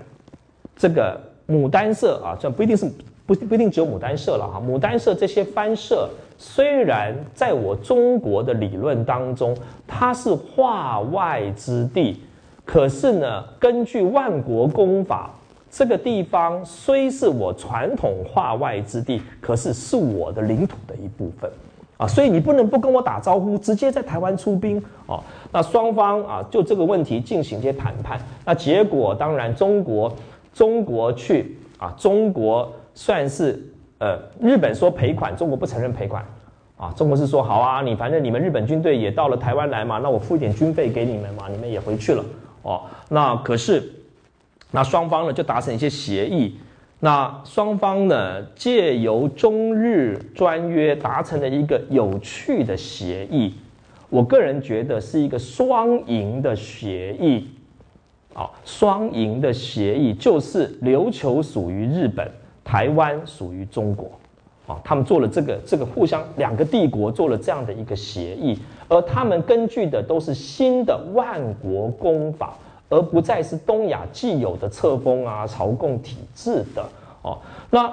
这个牡丹社啊，这不一定是不不一定只有牡丹社了哈。牡丹社这些藩社，虽然在我中国的理论当中，它是化外之地，可是呢，根据万国公法。这个地方虽是我传统化外之地，可是是我的领土的一部分，啊，所以你不能不跟我打招呼，直接在台湾出兵哦。那双方啊就这个问题进行一些谈判，那结果当然中国中国去啊，中国算是呃日本说赔款，中国不承认赔款啊，中国是说好啊，你反正你们日本军队也到了台湾来嘛，那我付一点军费给你们嘛，你们也回去了哦。那可是那双方呢就达成一些协议。那双方呢，借由中日专约达成了一个有趣的协议，我个人觉得是一个双赢的协议。啊，双赢的协议就是琉球属于日本，台湾属于中国。啊，他们做了这个这个互相两个帝国做了这样的一个协议，而他们根据的都是新的万国公法。而不再是东亚既有的册封啊、朝贡体制的哦。那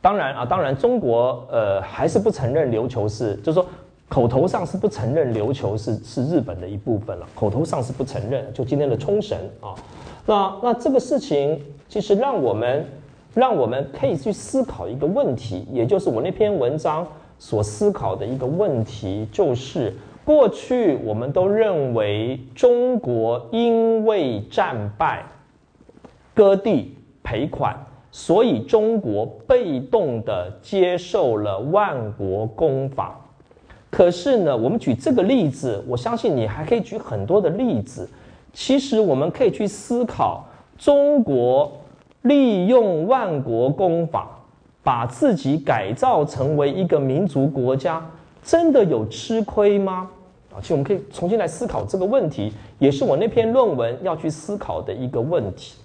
当然啊，当然中国呃还是不承认琉球是，就是说口头上是不承认琉球是是日本的一部分了，口头上是不承认。就今天的冲绳啊，那那这个事情其实让我们让我们可以去思考一个问题，也就是我那篇文章所思考的一个问题，就是。过去我们都认为中国因为战败割地赔款，所以中国被动的接受了万国公法。可是呢，我们举这个例子，我相信你还可以举很多的例子。其实我们可以去思考，中国利用万国公法，把自己改造成为一个民族国家，真的有吃亏吗？啊其实我们可以重新来思考这个问题，也是我那篇论文要去思考的一个问题。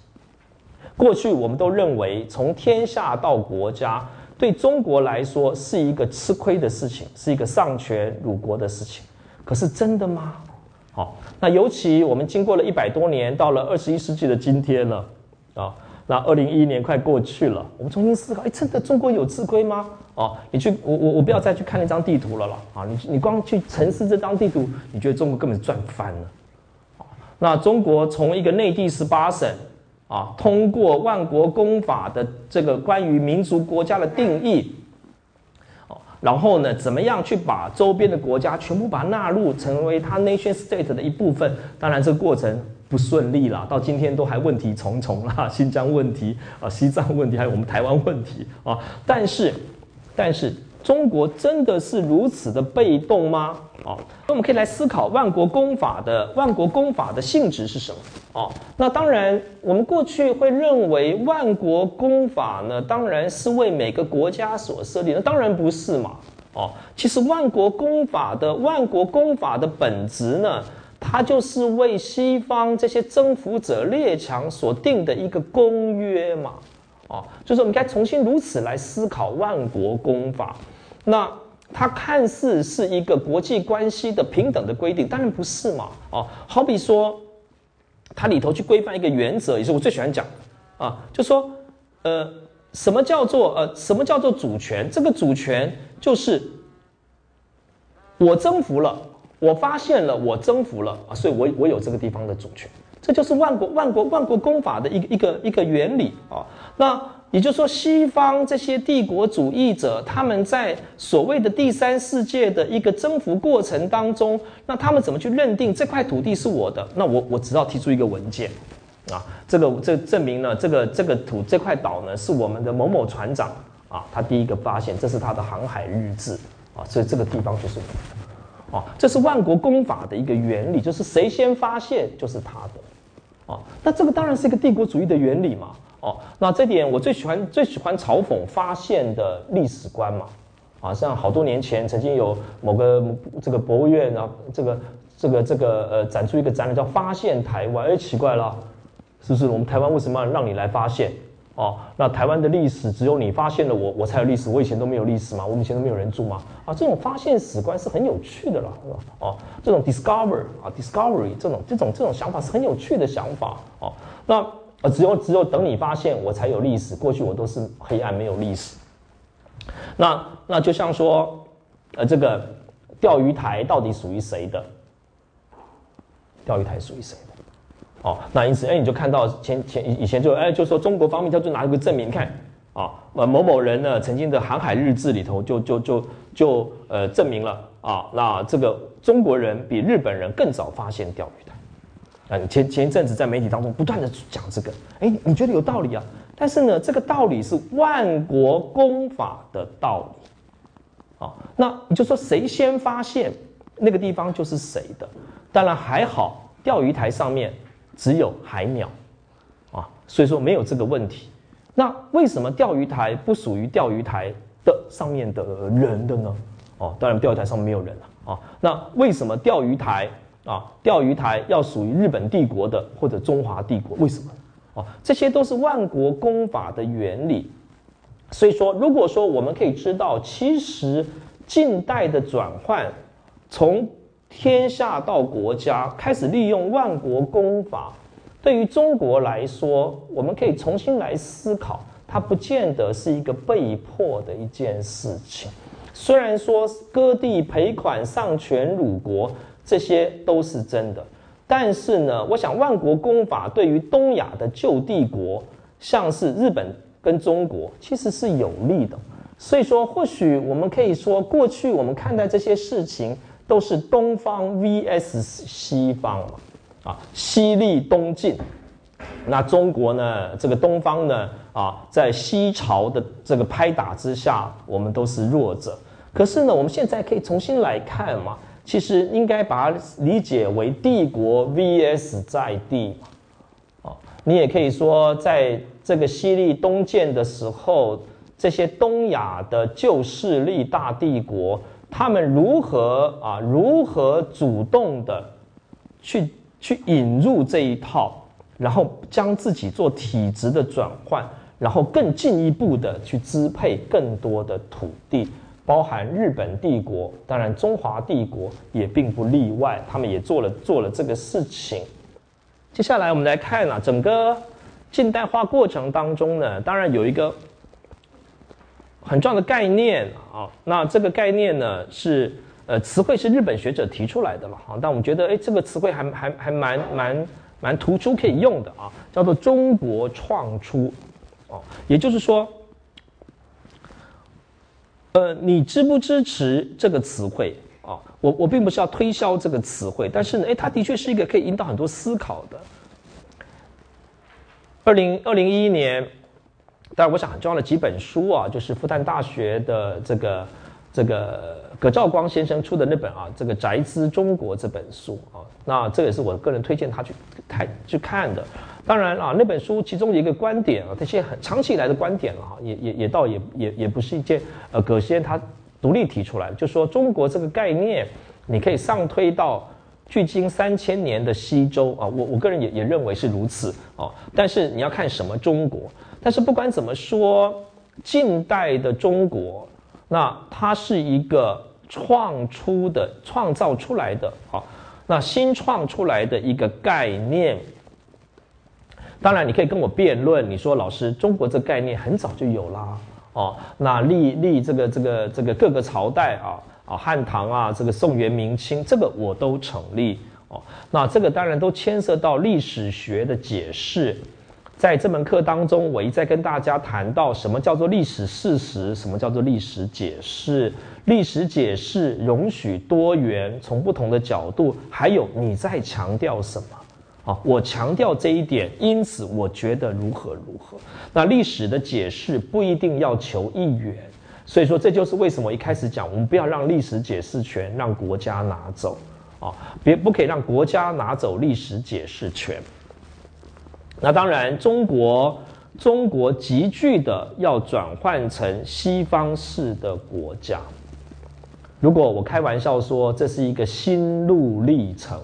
过去我们都认为，从天下到国家，对中国来说是一个吃亏的事情，是一个丧权辱国的事情。可是真的吗？好，那尤其我们经过了一百多年，到了二十一世纪的今天了，啊。那二零一一年快过去了，我们重新思考，哎，真的中国有吃亏吗？哦，你去，我我我不要再去看那张地图了了啊！你你光去城市这张地图，你觉得中国根本赚翻了。那中国从一个内地十八省啊，通过万国公法的这个关于民族国家的定义，哦，然后呢，怎么样去把周边的国家全部把它纳入成为它 nation state 的一部分？当然，这个过程。不顺利啦，到今天都还问题重重啦，新疆问题啊，西藏问题，还有我们台湾问题啊。但是，但是中国真的是如此的被动吗？哦，那我们可以来思考万国公法的万国公法的性质是什么？哦，那当然，我们过去会认为万国公法呢，当然是为每个国家所设立，那当然不是嘛。哦，其实万国公法的万国公法的本质呢？它就是为西方这些征服者列强所定的一个公约嘛，哦，就是我们该重新如此来思考万国公法。那它看似是一个国际关系的平等的规定，当然不是嘛，哦，好比说，它里头去规范一个原则，也是我最喜欢讲的啊，就说，呃，什么叫做呃，什么叫做主权？这个主权就是我征服了。我发现了，我征服了啊，所以我我有这个地方的主权，这就是万国万国万国公法的一个一个一个原理啊。那也就是说，西方这些帝国主义者，他们在所谓的第三世界的一个征服过程当中，那他们怎么去认定这块土地是我的？那我我只要提出一个文件啊，这个这证明呢，这个这个土这块岛呢是我们的某某船长啊，他第一个发现，这是他的航海日志啊，所以这个地方就是。哦，这是万国公法的一个原理，就是谁先发现就是他的。哦，那这个当然是一个帝国主义的原理嘛。哦，那这点我最喜欢最喜欢嘲讽发现的历史观嘛。啊，像好多年前曾经有某个这个博物院啊，这个这个这个呃展出一个展览叫“发现台湾”。哎，奇怪了，是不是我们台湾为什么要让你来发现？哦，那台湾的历史只有你发现了我，我才有历史。我以前都没有历史嘛，我以前都没有人住嘛。啊，这种发现史观是很有趣的啦，是吧？哦，这种 discover 啊，discovery 这种这种这种想法是很有趣的想法。哦，那呃，只有只有等你发现我才有历史，过去我都是黑暗没有历史。那那就像说，呃，这个钓鱼台到底属于谁的？钓鱼台属于谁的？哦，那因此，哎，你就看到前前以前就哎，就说中国方面他就拿一个证明，看啊，某某人呢曾经的航海日志里头就就就就呃证明了啊，那这个中国人比日本人更早发现钓鱼台。啊，前前一阵子在媒体当中不断的讲这个，哎，你觉得有道理啊？但是呢，这个道理是万国公法的道理。啊，那你就说谁先发现那个地方就是谁的。当然还好，钓鱼台上面只有海鸟，啊，所以说没有这个问题。那为什么钓鱼台不属于钓鱼台的上面的人的呢？哦，当然钓鱼台上面没有人了啊。那为什么钓鱼台啊，钓鱼台要属于日本帝国的或者中华帝国？为什么？哦，这些都是万国公法的原理。所以说，如果说我们可以知道，其实近代的转换，从天下到国家开始利用万国公法。对于中国来说，我们可以重新来思考，它不见得是一个被迫的一件事情。虽然说割地赔款、丧权辱国这些都是真的，但是呢，我想万国公法对于东亚的旧帝国，像是日本跟中国，其实是有利的。所以说，或许我们可以说，过去我们看待这些事情都是东方 VS 西方嘛。啊，西历东晋，那中国呢？这个东方呢？啊，在西朝的这个拍打之下，我们都是弱者。可是呢，我们现在可以重新来看嘛，其实应该把它理解为帝国 VS 在地嘛。哦，你也可以说，在这个西历东渐的时候，这些东亚的旧势力大帝国，他们如何啊？如何主动的去？去引入这一套，然后将自己做体制的转换，然后更进一步的去支配更多的土地，包含日本帝国，当然中华帝国也并不例外，他们也做了做了这个事情。接下来我们来看啊，整个近代化过程当中呢，当然有一个很重要的概念啊，那这个概念呢是。呃，词汇是日本学者提出来的了哈，但我们觉得，哎，这个词汇还还还蛮蛮蛮突出可以用的啊，叫做中国创出，哦，也就是说，呃，你支不支持这个词汇啊？我我并不是要推销这个词汇，但是呢，哎，它的确是一个可以引导很多思考的。二零二零一一年，当然我想很重要的几本书啊，就是复旦大学的这个。这个葛兆光先生出的那本啊，这个《宅兹中国》这本书啊，那这也是我个人推荐他去看去看的。当然啊，那本书其中一个观点啊，这些很长期以来的观点了哈，也也也倒也也也不是一件呃葛先他独立提出来，就说中国这个概念，你可以上推到距今三千年的西周啊，我我个人也也认为是如此啊。但是你要看什么中国，但是不管怎么说，近代的中国。那它是一个创出的、创造出来的，好，那新创出来的一个概念。当然，你可以跟我辩论，你说老师，中国这概念很早就有啦，哦，那历历这个这个这个各个朝代啊，啊汉唐啊，这个宋元明清，这个我都成立，哦，那这个当然都牵涉到历史学的解释。在这门课当中，我一再跟大家谈到什么叫做历史事实，什么叫做历史解释。历史解释容许多元，从不同的角度。还有你在强调什么？啊，我强调这一点，因此我觉得如何如何。那历史的解释不一定要求一元，所以说这就是为什么一开始讲，我们不要让历史解释权让国家拿走啊，别不可以让国家拿走历史解释权。那当然，中国中国急剧的要转换成西方式的国家。如果我开玩笑说这是一个心路历程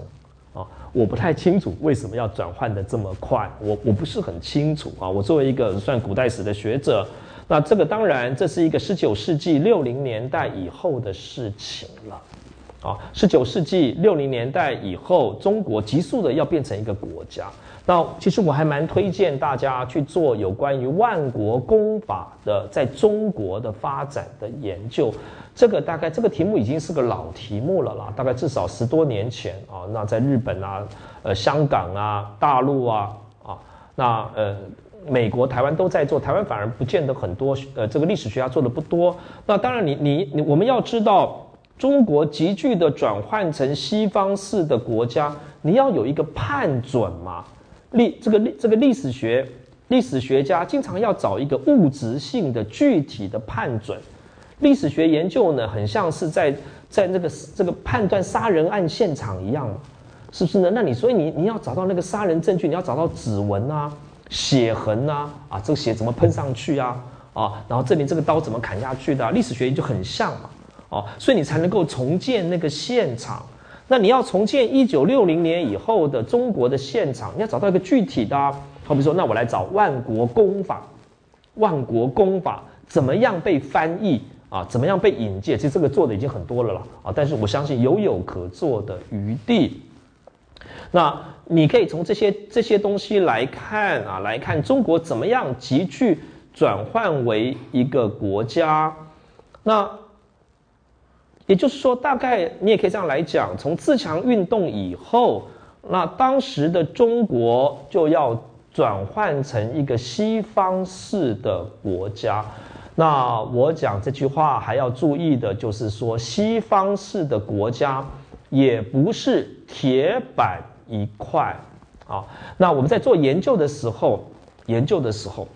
啊，我不太清楚为什么要转换的这么快，我我不是很清楚啊。我作为一个算古代史的学者，那这个当然这是一个十九世纪六零年代以后的事情了啊。十九世纪六零年代以后，中国急速的要变成一个国家。那其实我还蛮推荐大家去做有关于万国公法的在中国的发展的研究。这个大概这个题目已经是个老题目了啦，大概至少十多年前啊。那在日本啊、呃香港啊、大陆啊啊，那呃美国、台湾都在做，台湾反而不见得很多。呃，这个历史学家做的不多。那当然，你你你，我们要知道，中国急剧的转换成西方式的国家，你要有一个判准嘛？历这个历这个历史学历史学家经常要找一个物质性的具体的判准。历史学研究呢，很像是在在那个这个判断杀人案现场一样，是不是呢？那你所以你你要找到那个杀人证据，你要找到指纹啊。血痕呐，啊，这个血怎么喷上去啊？啊，然后证明这个刀怎么砍下去的？历史学就很像嘛，哦，所以你才能够重建那个现场。那你要重建一九六零年以后的中国的现场，你要找到一个具体的，好比说，那我来找万国公法，万国公法怎么样被翻译啊？怎么样被引介？其实这个做的已经很多了啦，啊，但是我相信有有可做的余地。那你可以从这些这些东西来看啊，来看中国怎么样急剧转换为一个国家。那也就是说，大概你也可以这样来讲：从自强运动以后，那当时的中国就要转换成一个西方式的国家。那我讲这句话还要注意的就是说，西方式的国家也不是铁板。一块，啊，那我们在做研究的时候，研究的时候，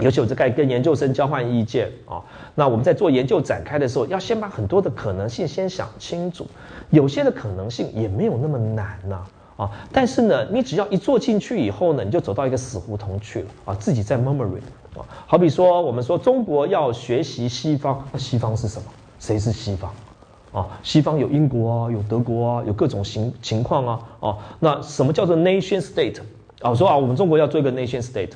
尤其我在跟研究生交换意见啊，那我们在做研究展开的时候，要先把很多的可能性先想清楚，有些的可能性也没有那么难呐，啊，但是呢，你只要一做进去以后呢，你就走到一个死胡同去了啊，自己在 memory 啊，好比说我们说中国要学习西方，那西方是什么？谁是西方？啊，西方有英国啊，有德国啊，有各种情情况啊，哦，那什么叫做 nation state？啊，我说啊，我们中国要做一个 nation state，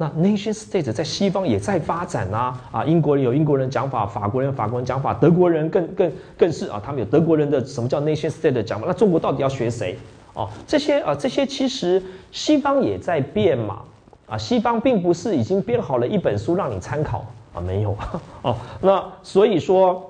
那 nation state 在西方也在发展啊，啊，英国人有英国人讲法，法国人有法国人讲法，德国人更更更是啊，他们有德国人的什么叫 nation state 的讲法，那中国到底要学谁？哦，这些啊，这些其实西方也在变嘛，啊，西方并不是已经编好了一本书让你参考啊，没有，哦，那所以说。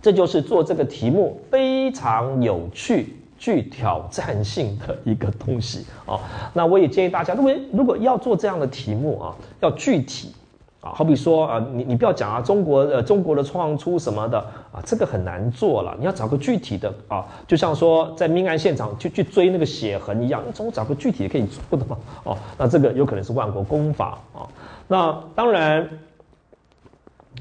这就是做这个题目非常有趣、具挑战性的一个东西啊。那我也建议大家，如果如果要做这样的题目啊，要具体啊，好比说啊，你你不要讲啊，中国呃中国的创出什么的啊，这个很难做了。你要找个具体的啊，就像说在命案现场去去追那个血痕一样，你总找个具体的可以做的嘛。哦，那这个有可能是万国公法啊。那当然。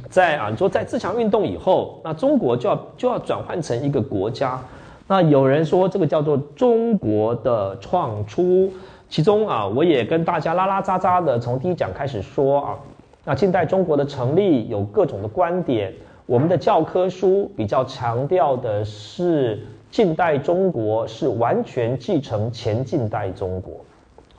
在啊，你说在自强运动以后，那中国就要就要转换成一个国家。那有人说这个叫做中国的创出，其中啊，我也跟大家拉拉杂杂的从第一讲开始说啊。那近代中国的成立有各种的观点，我们的教科书比较强调的是近代中国是完全继承前近代中国。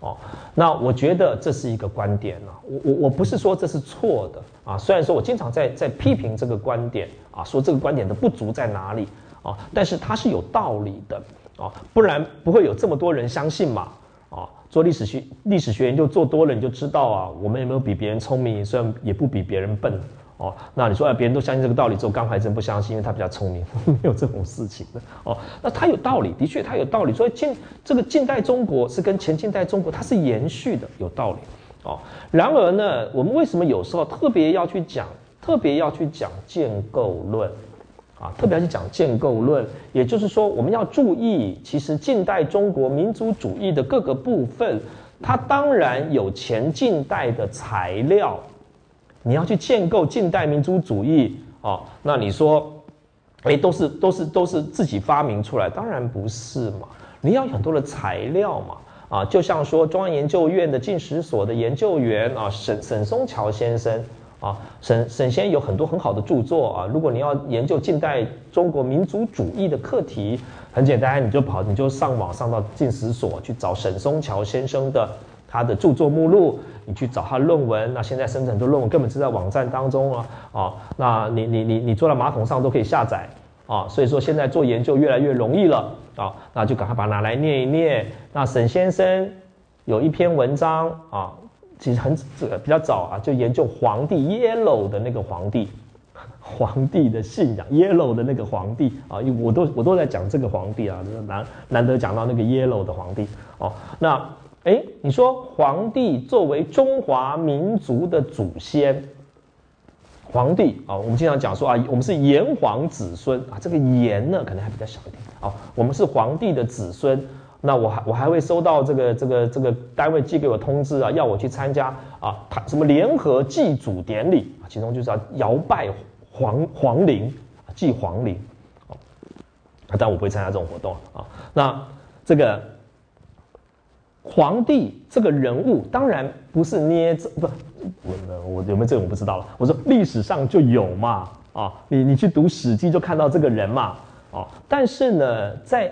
哦，那我觉得这是一个观点呢。我我我不是说这是错的啊，虽然说我经常在在批评这个观点啊，说这个观点的不足在哪里啊，但是它是有道理的啊，不然不会有这么多人相信嘛啊。做历史学历史学研究做多了，你就知道啊，我们有没有比别人聪明，虽然也不比别人笨。哦，那你说啊，别人都相信这个道理之后，刚还真不相信，因为他比较聪明，没有这种事情的。哦，那他有道理，的确他有道理。所以近这个近代中国是跟前近代中国它是延续的，有道理。哦，然而呢，我们为什么有时候特别要去讲，特别要去讲建构论？啊，特别是讲建构论，也就是说，我们要注意，其实近代中国民族主义的各个部分，它当然有前近代的材料。你要去建构近代民族主义啊？那你说，哎，都是都是都是自己发明出来？当然不是嘛！你要很多的材料嘛！啊，就像说中央研究院的近史所的研究员啊，沈沈松桥先生啊，沈沈先有很多很好的著作啊。如果你要研究近代中国民族主义的课题，很简单，你就跑你就上网上到近史所去找沈松桥先生的他的著作目录。你去找他论文，那现在生成很多论文根本就在网站当中啊，啊，那你你你你坐在马桶上都可以下载啊，所以说现在做研究越来越容易了啊，那就赶快把它拿来念一念。那沈先生有一篇文章啊，其实很比较早啊，就研究皇帝 Yellow 的那个皇帝，皇帝的信仰 Yellow 的那个皇帝啊，因为我都我都在讲这个皇帝啊，难难得讲到那个 Yellow 的皇帝哦，那。哎，你说皇帝作为中华民族的祖先，皇帝啊，我们经常讲说啊，我们是炎黄子孙啊，这个炎呢可能还比较小一点啊，我们是皇帝的子孙。那我还我还会收到这个这个这个单位寄给我通知啊，要我去参加啊，他什么联合祭祖典礼啊，其中就是要摇拜皇皇陵，祭皇陵，哦，但我不会参加这种活动啊。那这个皇帝这个人物，当然不是捏着不，我我有没有这个我不知道了。我说历史上就有嘛，啊，你你去读《史记》就看到这个人嘛，哦，但是呢，在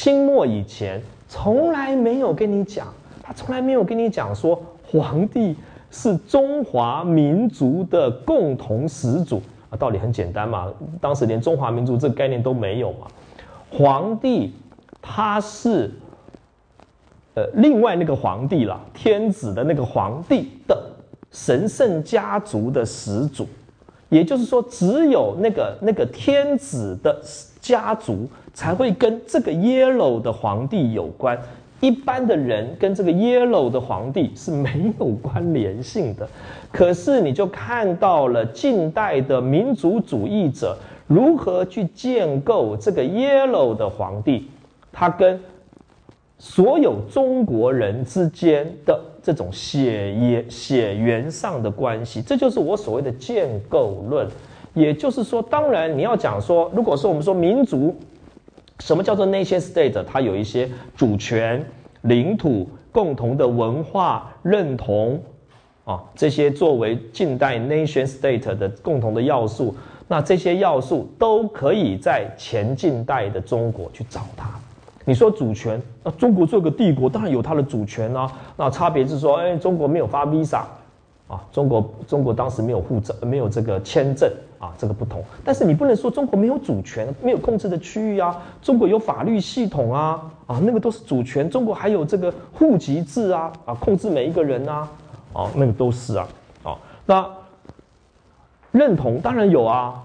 清末以前，从来没有跟你讲，他从来没有跟你讲说皇帝是中华民族的共同始祖啊。道理很简单嘛，当时连中华民族这个概念都没有嘛。皇帝他是呃另外那个皇帝了，天子的那个皇帝的神圣家族的始祖，也就是说，只有那个那个天子的家族。才会跟这个 yellow 的皇帝有关，一般的人跟这个 yellow 的皇帝是没有关联性的。可是你就看到了近代的民族主义者如何去建构这个 yellow 的皇帝，他跟所有中国人之间的这种血缘血缘上的关系，这就是我所谓的建构论。也就是说，当然你要讲说，如果说我们说民族。什么叫做 nation state？它有一些主权、领土、共同的文化认同啊，这些作为近代 nation state 的共同的要素。那这些要素都可以在前近代的中国去找它。你说主权，那中国做个帝国，当然有它的主权啊。那差别是说，哎，中国没有发 visa 啊，中国中国当时没有护照，没有这个签证。啊，这个不同，但是你不能说中国没有主权，没有控制的区域啊。中国有法律系统啊，啊，那个都是主权。中国还有这个户籍制啊，啊，控制每一个人啊，哦，那个都是啊，哦，那认同当然有啊，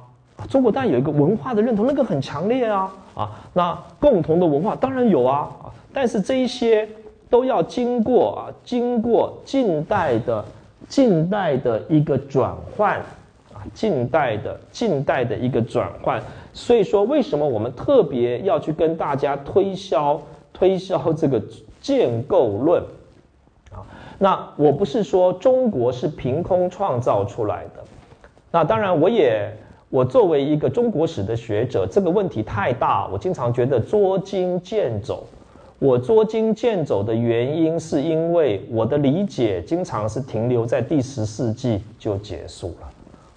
中国当然有一个文化的认同，那个很强烈啊，啊，那共同的文化当然有啊，啊，但是这一些都要经过啊，经过近代的近代的一个转换。近代的近代的一个转换，所以说为什么我们特别要去跟大家推销推销这个建构论啊？那我不是说中国是凭空创造出来的，那当然我也我作为一个中国史的学者，这个问题太大，我经常觉得捉襟见肘。我捉襟见肘的原因是因为我的理解经常是停留在第十世纪就结束了。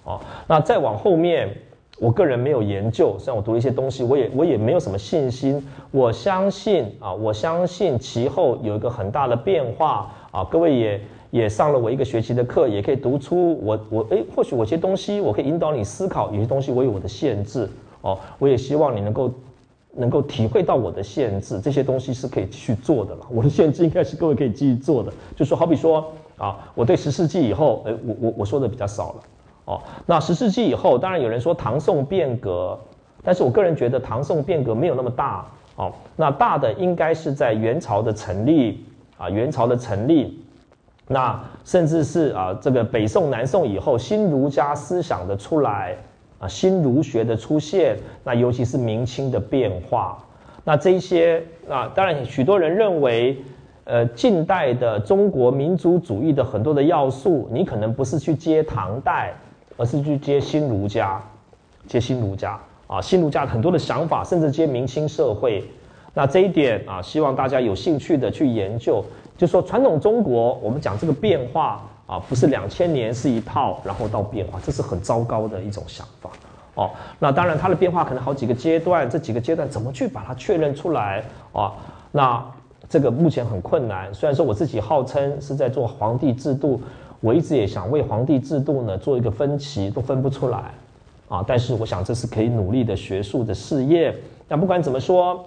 哦，那再往后面，我个人没有研究，虽然我读了一些东西，我也我也没有什么信心。我相信啊，我相信其后有一个很大的变化啊。各位也也上了我一个学期的课，也可以读出我我诶，或许我些东西我可以引导你思考，有些东西我有我的限制哦。我也希望你能够能够体会到我的限制，这些东西是可以继续做的了。我的限制应该是各位可以继续做的，就说好比说啊，我对十世纪以后，诶，我我我说的比较少了。哦，那十世纪以后，当然有人说唐宋变革，但是我个人觉得唐宋变革没有那么大。哦，那大的应该是在元朝的成立啊，元朝的成立，那甚至是啊这个北宋、南宋以后新儒家思想的出来啊，新儒学的出现，那尤其是明清的变化，那这些啊，当然许多人认为，呃，近代的中国民族主义的很多的要素，你可能不是去接唐代。而是去接新儒家，接新儒家啊，新儒家很多的想法，甚至接明清社会。那这一点啊，希望大家有兴趣的去研究。就说传统中国，我们讲这个变化啊，不是两千年是一套，然后到变化，这是很糟糕的一种想法哦。那当然，它的变化可能好几个阶段，这几个阶段怎么去把它确认出来啊？那这个目前很困难。虽然说我自己号称是在做皇帝制度。我一直也想为皇帝制度呢做一个分歧，都分不出来，啊！但是我想这是可以努力的学术的事业。那不管怎么说，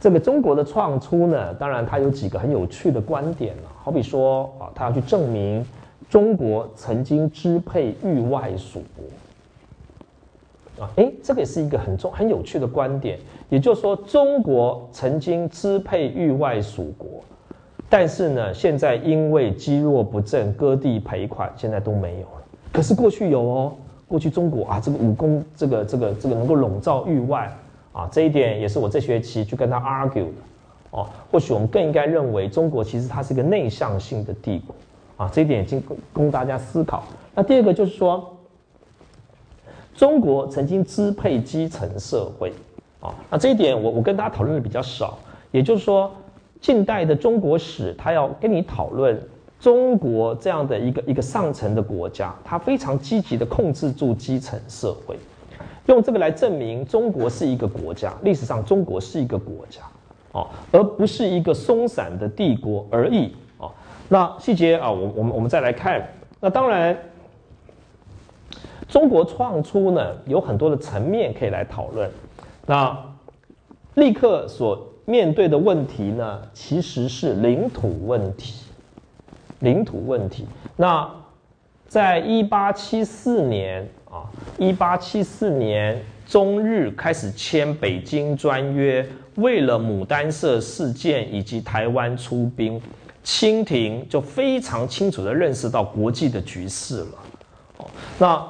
这个中国的创出呢，当然它有几个很有趣的观点了。好比说啊，他要去证明中国曾经支配域外属国，啊，诶，这个也是一个很重很有趣的观点。也就是说，中国曾经支配域外属国。但是呢，现在因为积弱不振，割地赔款，现在都没有了。可是过去有哦，过去中国啊，这个武功，这个这个这个能够笼罩域外啊，这一点也是我这学期去跟他 argue 的哦。或许我们更应该认为，中国其实它是一个内向性的帝国啊，这一点已经供大家思考。那第二个就是说，中国曾经支配基层社会啊，那这一点我我跟大家讨论的比较少，也就是说。近代的中国史，他要跟你讨论中国这样的一个一个上层的国家，他非常积极的控制住基层社会，用这个来证明中国是一个国家，历史上中国是一个国家，哦，而不是一个松散的帝国而已，哦。那细节啊，我我们我们再来看，那当然，中国创出呢有很多的层面可以来讨论，那立刻所。面对的问题呢，其实是领土问题。领土问题。那在一八七四年啊，一八七四年，中日开始签《北京专约》，为了牡丹社事件以及台湾出兵，清廷就非常清楚的认识到国际的局势了。哦，那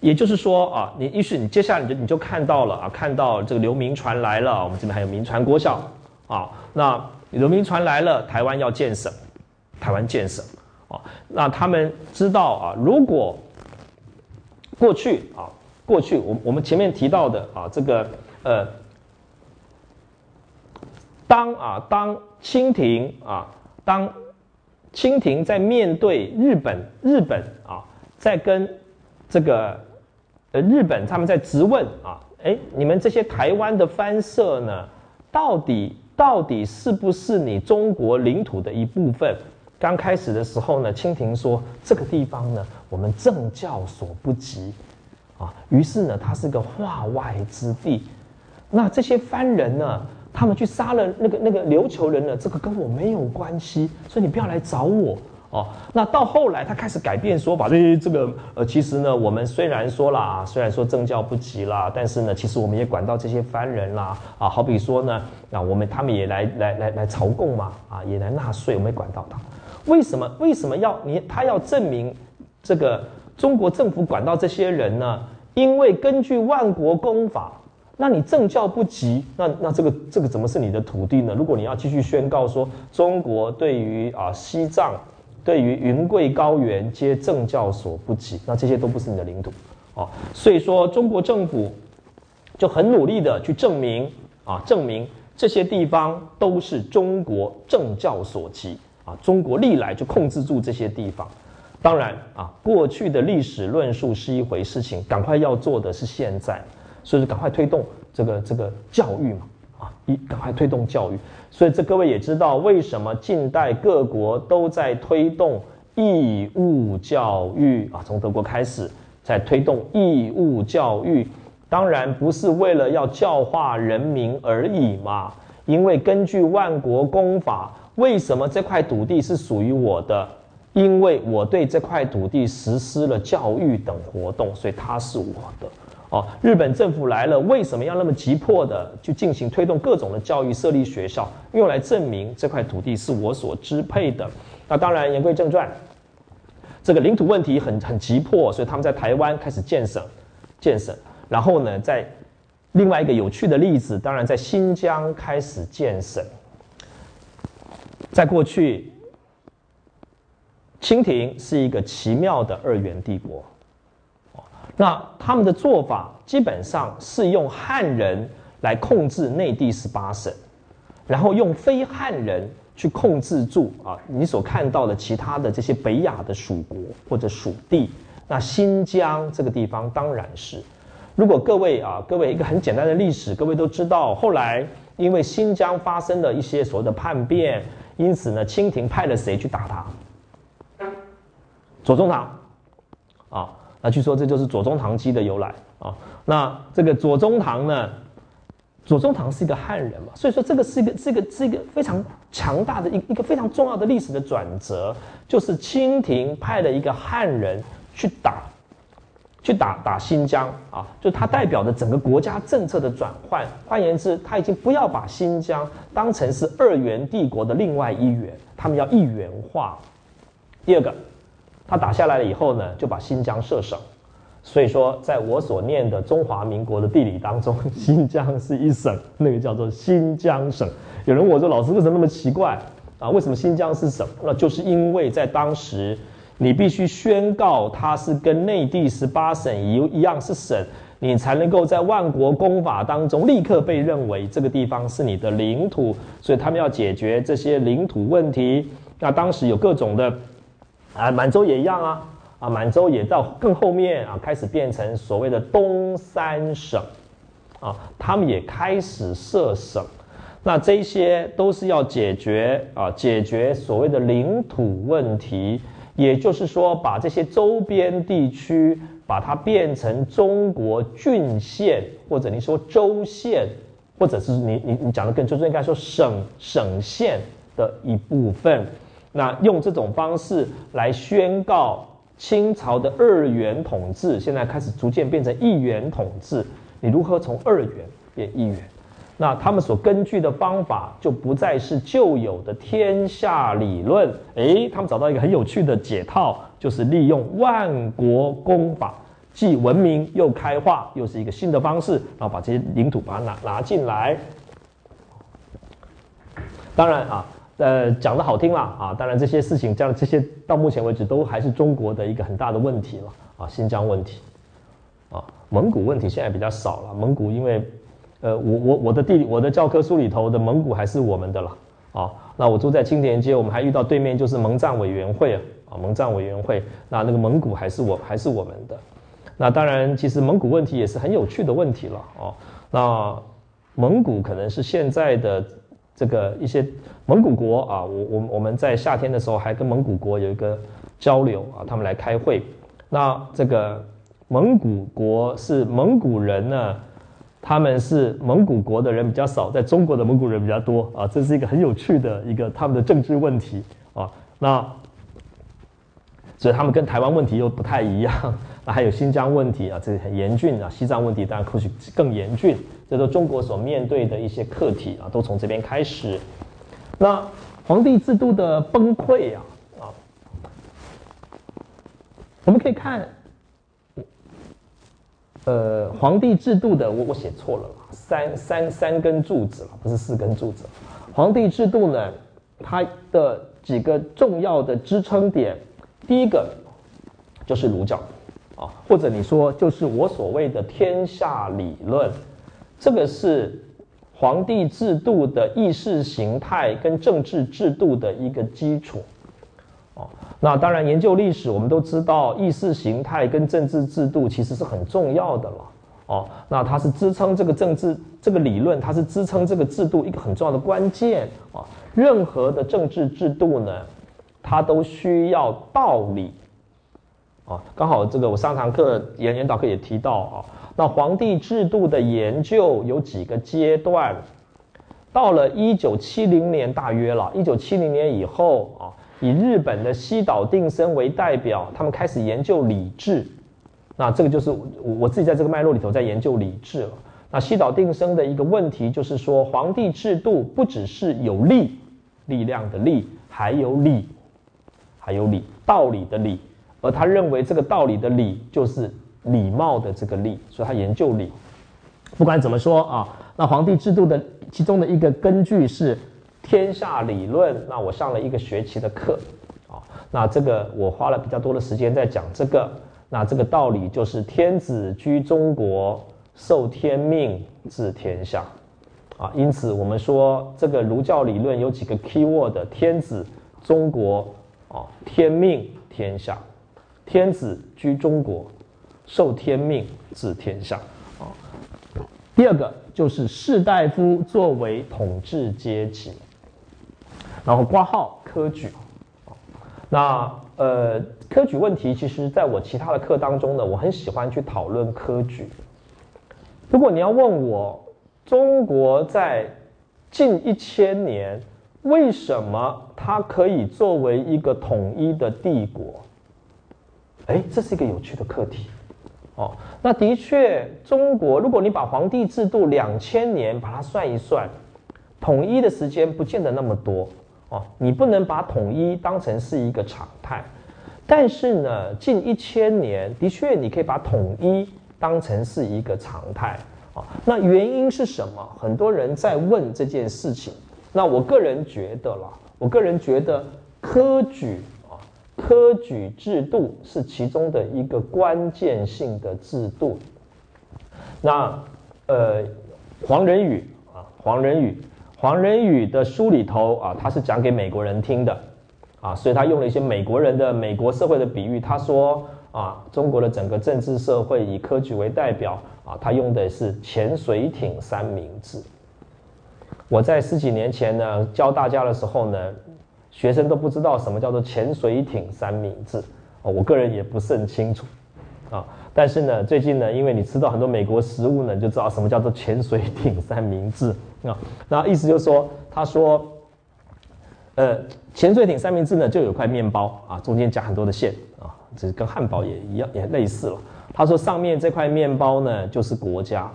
也就是说啊，你于是你接下来你就你就看到了啊，看到这个刘铭传来了，我们这边还有铭传国小。啊，那流民船来了，台湾要建省，台湾建省啊，那他们知道啊，如果过去啊，过去我我们前面提到的啊，这个呃，当啊当清廷啊，当清廷在面对日本日本啊，在跟这个呃日本他们在质问啊，哎，你们这些台湾的藩社呢，到底？到底是不是你中国领土的一部分？刚开始的时候呢，清廷说这个地方呢，我们政教所不及，啊，于是呢，它是个化外之地。那这些藩人呢，他们去杀了那个那个琉球人呢，这个跟我没有关系，所以你不要来找我。哦，那到后来他开始改变说法，这这个呃，其实呢，我们虽然说啦，虽然说政教不及啦，但是呢，其实我们也管到这些番人啦，啊，好比说呢，啊，我们他们也来来来来朝贡嘛，啊，也来纳税，我们也管到他。为什么为什么要你他要证明这个中国政府管到这些人呢？因为根据万国公法，那你政教不及，那那这个这个怎么是你的土地呢？如果你要继续宣告说中国对于啊西藏。对于云贵高原皆政教所不及，那这些都不是你的领土，啊，所以说中国政府就很努力的去证明啊，证明这些地方都是中国政教所及，啊，中国历来就控制住这些地方。当然啊，过去的历史论述是一回事情，赶快要做的是现在，所以说赶快推动这个这个教育嘛。啊，一赶快推动教育，所以这各位也知道，为什么近代各国都在推动义务教育啊？从德国开始在推动义务教育，当然不是为了要教化人民而已嘛。因为根据万国公法，为什么这块土地是属于我的？因为我对这块土地实施了教育等活动，所以它是我的。哦，日本政府来了，为什么要那么急迫的去进行推动各种的教育、设立学校，用来证明这块土地是我所支配的？那当然，言归正传，这个领土问题很很急迫，所以他们在台湾开始建省，建省。然后呢，在另外一个有趣的例子，当然在新疆开始建省。在过去，清廷是一个奇妙的二元帝国。那他们的做法基本上是用汉人来控制内地十八省，然后用非汉人去控制住啊你所看到的其他的这些北亚的属国或者属地。那新疆这个地方当然是，如果各位啊各位一个很简单的历史，各位都知道，后来因为新疆发生了一些所谓的叛变，因此呢，清廷派了谁去打他？左宗棠，那据说这就是左宗棠鸡的由来啊。那这个左宗棠呢，左宗棠是一个汉人嘛，所以说这个是一个这个是一个非常强大的一一个非常重要的历史的转折，就是清廷派了一个汉人去打去打打新疆啊，就他代表的整个国家政策的转换。换言之，他已经不要把新疆当成是二元帝国的另外一元，他们要一元化。第二个，他打下来了以后呢，就把新疆设省。所以说，在我所念的中华民国的地理当中，新疆是一省，那个叫做新疆省。有人问我说：“老师为什么那么奇怪啊？为什么新疆是省？那就是因为在当时，你必须宣告它是跟内地十八省一一样是省，你才能够在万国公法当中立刻被认为这个地方是你的领土。所以他们要解决这些领土问题。那当时有各种的，啊，满洲也一样啊。”啊，满洲也到更后面啊，开始变成所谓的东三省，啊，他们也开始设省，那这些都是要解决啊，解决所谓的领土问题，也就是说，把这些周边地区把它变成中国郡县，或者你说州县，或者是你你你讲的更就是应该说省省县的一部分，那用这种方式来宣告。清朝的二元统治现在开始逐渐变成一元统治，你如何从二元变一元？那他们所根据的方法就不再是旧有的天下理论，诶，他们找到一个很有趣的解套，就是利用万国公法，既文明又开化，又是一个新的方式，然后把这些领土把它拿拿进来。当然啊。呃，讲的好听了啊，当然这些事情，这样这些到目前为止都还是中国的一个很大的问题了啊，新疆问题，啊，蒙古问题现在比较少了。蒙古因为，呃，我我我的地理我的教科书里头的蒙古还是我们的了啊。那我住在青田街，我们还遇到对面就是蒙藏委员会啊，啊，蒙藏委员会，那那个蒙古还是我还是我们的。那当然，其实蒙古问题也是很有趣的问题了哦。那蒙古可能是现在的。这个一些蒙古国啊，我我我们在夏天的时候还跟蒙古国有一个交流啊，他们来开会。那这个蒙古国是蒙古人呢，他们是蒙古国的人比较少，在中国的蒙古人比较多啊，这是一个很有趣的一个他们的政治问题啊。那所以他们跟台湾问题又不太一样。那还有新疆问题啊，这很严峻啊。西藏问题当然或许更严峻。这都中国所面对的一些课题啊，都从这边开始。那皇帝制度的崩溃啊，啊，我们可以看，呃，皇帝制度的我我写错了，三三三根柱子了，不是四根柱子。皇帝制度呢，它的几个重要的支撑点，第一个就是儒教啊，或者你说就是我所谓的天下理论。这个是皇帝制度的意识形态跟政治制度的一个基础，哦，那当然研究历史，我们都知道意识形态跟政治制度其实是很重要的了，哦，那它是支撑这个政治这个理论，它是支撑这个制度一个很重要的关键啊。任何的政治制度呢，它都需要道理，啊，刚好这个我上堂课研研导课也提到啊。那皇帝制度的研究有几个阶段，到了一九七零年大约了，一九七零年以后啊，以日本的西岛定生为代表，他们开始研究礼制。那这个就是我我自己在这个脉络里头在研究礼制了。那西岛定生的一个问题就是说，皇帝制度不只是有力力量的力，还有理，还有理道理的理，而他认为这个道理的理就是。礼貌的这个礼，所以他研究礼。不管怎么说啊，那皇帝制度的其中的一个根据是天下理论。那我上了一个学期的课啊，那这个我花了比较多的时间在讲这个。那这个道理就是天子居中国，受天命治天下啊。因此我们说这个儒教理论有几个 key word：天子、中国啊、天命、天下。天子居中国。受天命治天下啊。第二个就是士大夫作为统治阶级，然后挂号科举那呃科举问题，其实在我其他的课当中呢，我很喜欢去讨论科举。如果你要问我，中国在近一千年为什么它可以作为一个统一的帝国？哎，这是一个有趣的课题。哦，那的确，中国如果你把皇帝制度两千年把它算一算，统一的时间不见得那么多哦，你不能把统一当成是一个常态。但是呢，近一千年的确你可以把统一当成是一个常态啊。那原因是什么？很多人在问这件事情。那我个人觉得啦，我个人觉得科举，科举制度是其中的一个关键性的制度。那呃，黄仁宇啊，黄仁宇，黄仁宇的书里头啊，他是讲给美国人听的啊，所以他用了一些美国人的美国社会的比喻。他说啊，中国的整个政治社会以科举为代表啊，他用的是潜水艇三明治。我在十几年前呢教大家的时候呢，学生都不知道什么叫做潜水艇三明治哦，我个人也不是很清楚啊。但是呢，最近呢，因为你吃到很多美国食物呢，就知道什么叫做潜水艇三明治啊。那意思就是说，他说，呃，潜水艇三明治呢就有块面包啊，中间夹很多的馅啊，这跟汉堡也一样，也类似了。他说上面这块面包呢就是国家，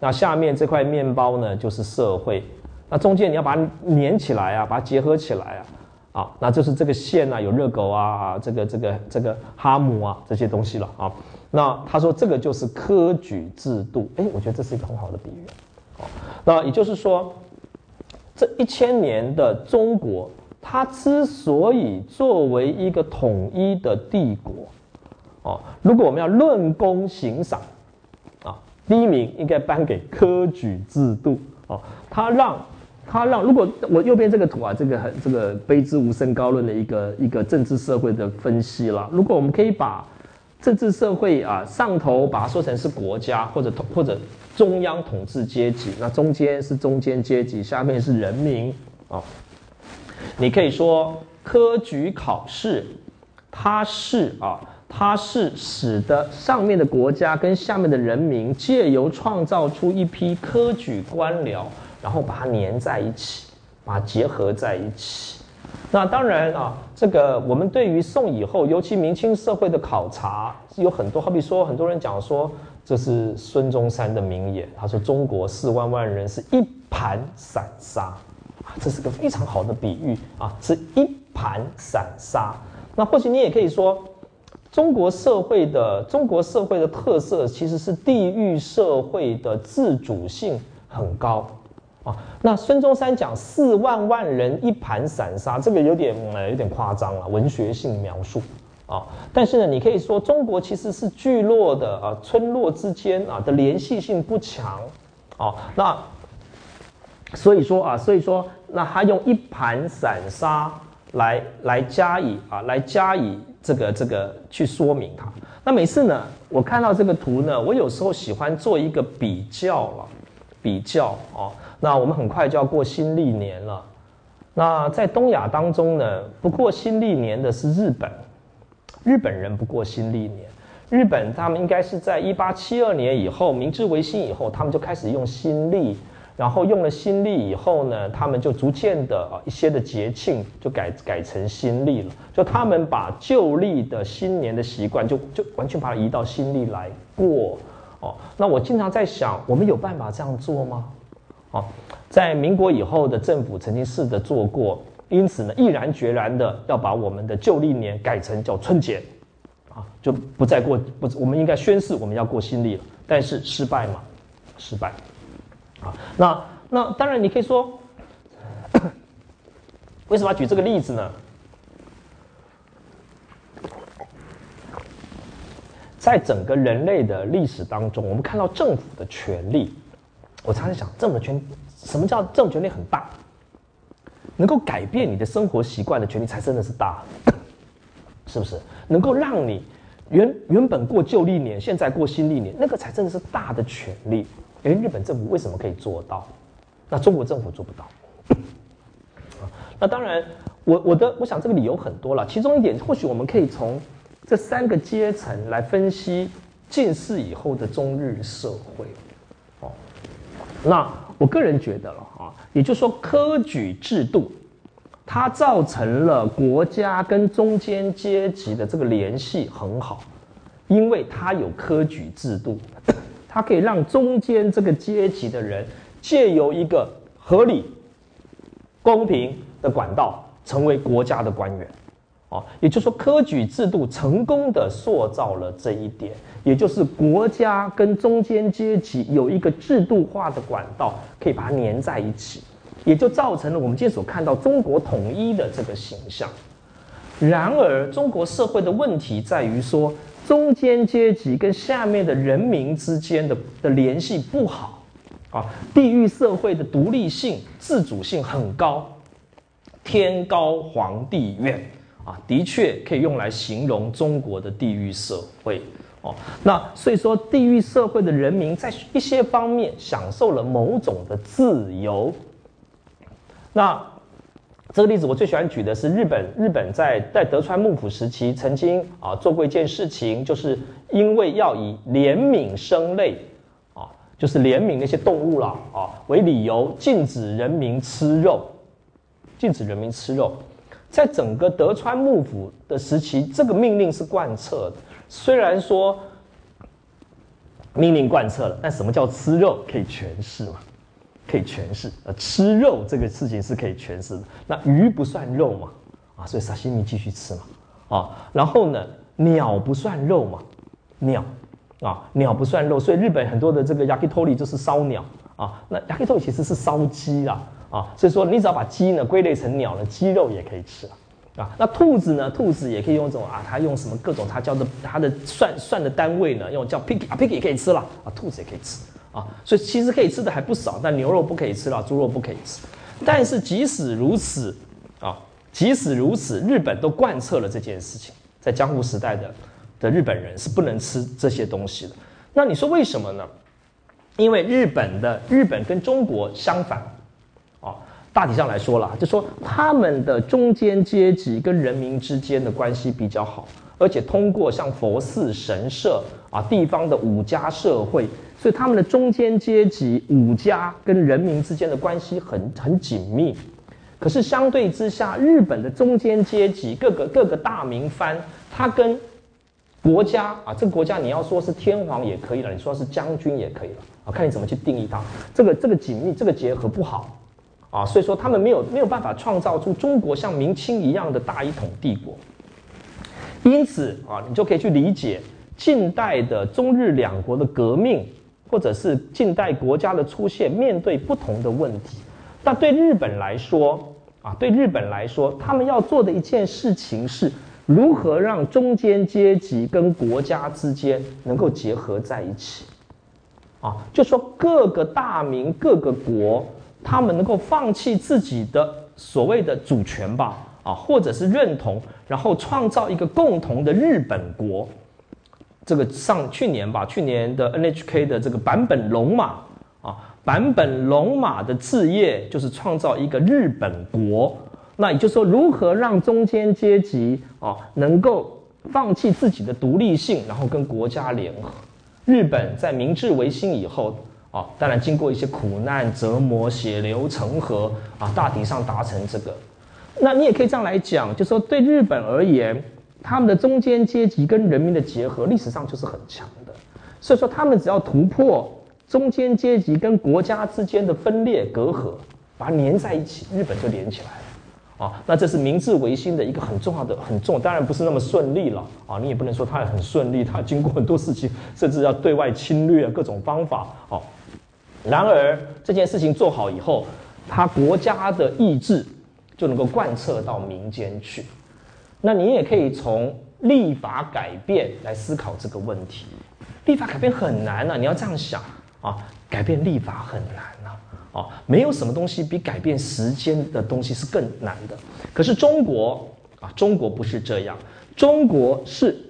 那下面这块面包呢就是社会。那中间你要把它粘起来啊，把它结合起来啊，啊，那就是这个线啊，有热狗啊，这个这个这个哈姆啊这些东西了啊。那他说这个就是科举制度，哎，我觉得这是一个很好的比喻。哦，那也就是说，这一千年的中国，它之所以作为一个统一的帝国，哦，如果我们要论功行赏，啊，第一名应该颁给科举制度，哦，它让。他让如果我右边这个图啊，这个很这个卑之无声高论的一个一个政治社会的分析了。如果我们可以把政治社会啊上头把它说成是国家或者统或者中央统治阶级，那中间是中间阶级，下面是人民啊。你可以说科举考试，它是啊，它是使得上面的国家跟下面的人民借由创造出一批科举官僚。然后把它粘在一起，把它结合在一起。那当然啊，这个我们对于宋以后，尤其明清社会的考察有很多。好比说，很多人讲说，这是孙中山的名言，他说：“中国四万万人是一盘散沙。”啊，这是个非常好的比喻啊，是一盘散沙。那或许你也可以说，中国社会的中国社会的特色其实是地域社会的自主性很高。那孙中山讲四万万人一盘散沙，这个有点呃有点夸张了，文学性描述啊。但是呢，你可以说中国其实是聚落的啊，村落之间啊的联系性不强啊。那所以说啊，所以说那他用一盘散沙来来加以啊来加以这个这个去说明它。那每次呢，我看到这个图呢，我有时候喜欢做一个比较了，比较啊。那我们很快就要过新历年了。那在东亚当中呢，不过新历年的是日本，日本人不过新历年。日本他们应该是在一八七二年以后，明治维新以后，他们就开始用新历。然后用了新历以后呢，他们就逐渐的啊一些的节庆就改改成新历了。就他们把旧历的新年的习惯，就就完全把它移到新历来过。哦，那我经常在想，我们有办法这样做吗？啊，在民国以后的政府曾经试着做过，因此呢，毅然决然的要把我们的旧历年改成叫春节，啊，就不再过不，我们应该宣誓我们要过新历了，但是失败嘛，失败，啊，那那当然你可以说，为什么要举这个例子呢？在整个人类的历史当中，我们看到政府的权力。我常常想，政府权什么叫政府权力很大？能够改变你的生活习惯的权利才真的是大，是不是？能够让你原原本过旧历年，现在过新历年，那个才真的是大的权利。哎，日本政府为什么可以做到？那中国政府做不到。那当然，我我的我想这个理由很多了，其中一点或许我们可以从这三个阶层来分析近世以后的中日社会。那我个人觉得了啊，也就是说，科举制度它造成了国家跟中间阶级的这个联系很好，因为它有科举制度，它可以让中间这个阶级的人借由一个合理、公平的管道，成为国家的官员。哦，也就是说，科举制度成功的塑造了这一点，也就是国家跟中间阶级有一个制度化的管道，可以把它粘在一起，也就造成了我们今天所看到中国统一的这个形象。然而，中国社会的问题在于说，中间阶级跟下面的人民之间的的联系不好，啊，地域社会的独立性、自主性很高，天高皇帝远。啊，的确可以用来形容中国的地域社会哦。那所以说，地域社会的人民在一些方面享受了某种的自由。那这个例子我最喜欢举的是日本，日本在在德川幕府时期曾经啊做过一件事情，就是因为要以怜悯生类啊，就是怜悯那些动物了啊为理由，禁止人民吃肉，禁止人民吃肉。在整个德川幕府的时期，这个命令是贯彻的。虽然说命令贯彻了，但什么叫吃肉可以诠释吗？可以诠释。呃，吃肉这个事情是可以诠释的。那鱼不算肉嘛？啊，所以沙西米继续吃嘛。啊，然后呢，鸟不算肉嘛？鸟啊，鸟不算肉，所以日本很多的这个 yakitori 就是烧鸟啊。那 yakitori 其实是烧鸡啦。啊，所以说你只要把鸡呢归类成鸟呢，鸡肉也可以吃啊。那兔子呢，兔子也可以用这种啊，它用什么各种它叫的它的算算的单位呢，用叫 pig 啊，pig 也可以吃了啊，兔子也可以吃啊。所以其实可以吃的还不少，但牛肉不可以吃了，猪肉不可以吃。但是即使如此啊，即使如此，日本都贯彻了这件事情，在江户时代的的日本人是不能吃这些东西的。那你说为什么呢？因为日本的日本跟中国相反。大体上来说了，就说他们的中间阶级跟人民之间的关系比较好，而且通过像佛寺、神社啊、地方的五家社会，所以他们的中间阶级五家跟人民之间的关系很很紧密。可是相对之下，日本的中间阶级各个各个大名藩，他跟国家啊，这个国家你要说是天皇也可以了，你说是将军也可以了啊，看你怎么去定义它。这个这个紧密，这个结合不好。啊，所以说他们没有没有办法创造出中国像明清一样的大一统帝国，因此啊，你就可以去理解近代的中日两国的革命，或者是近代国家的出现，面对不同的问题。那对日本来说啊，对日本来说，他们要做的一件事情是如何让中间阶级跟国家之间能够结合在一起。啊，就说各个大明各个国。他们能够放弃自己的所谓的主权吧，啊，或者是认同，然后创造一个共同的日本国。这个上去年吧，去年的 NHK 的这个版本龙马啊，版本龙马的置业就是创造一个日本国。那也就是说，如何让中间阶级啊能够放弃自己的独立性，然后跟国家联合？日本在明治维新以后。啊，当然经过一些苦难折磨，血流成河啊，大体上达成这个。那你也可以这样来讲，就说对日本而言，他们的中间阶级跟人民的结合，历史上就是很强的。所以说，他们只要突破中间阶级跟国家之间的分裂隔阂，把它连在一起，日本就连起来了。啊，那这是明治维新的一个很重要的、很重，当然不是那么顺利了啊。你也不能说它很顺利，它经过很多事情，甚至要对外侵略各种方法哦。然而这件事情做好以后，他国家的意志就能够贯彻到民间去。那你也可以从立法改变来思考这个问题。立法改变很难啊，你要这样想啊，改变立法很难啊，没有什么东西比改变时间的东西是更难的。可是中国啊，中国不是这样，中国是。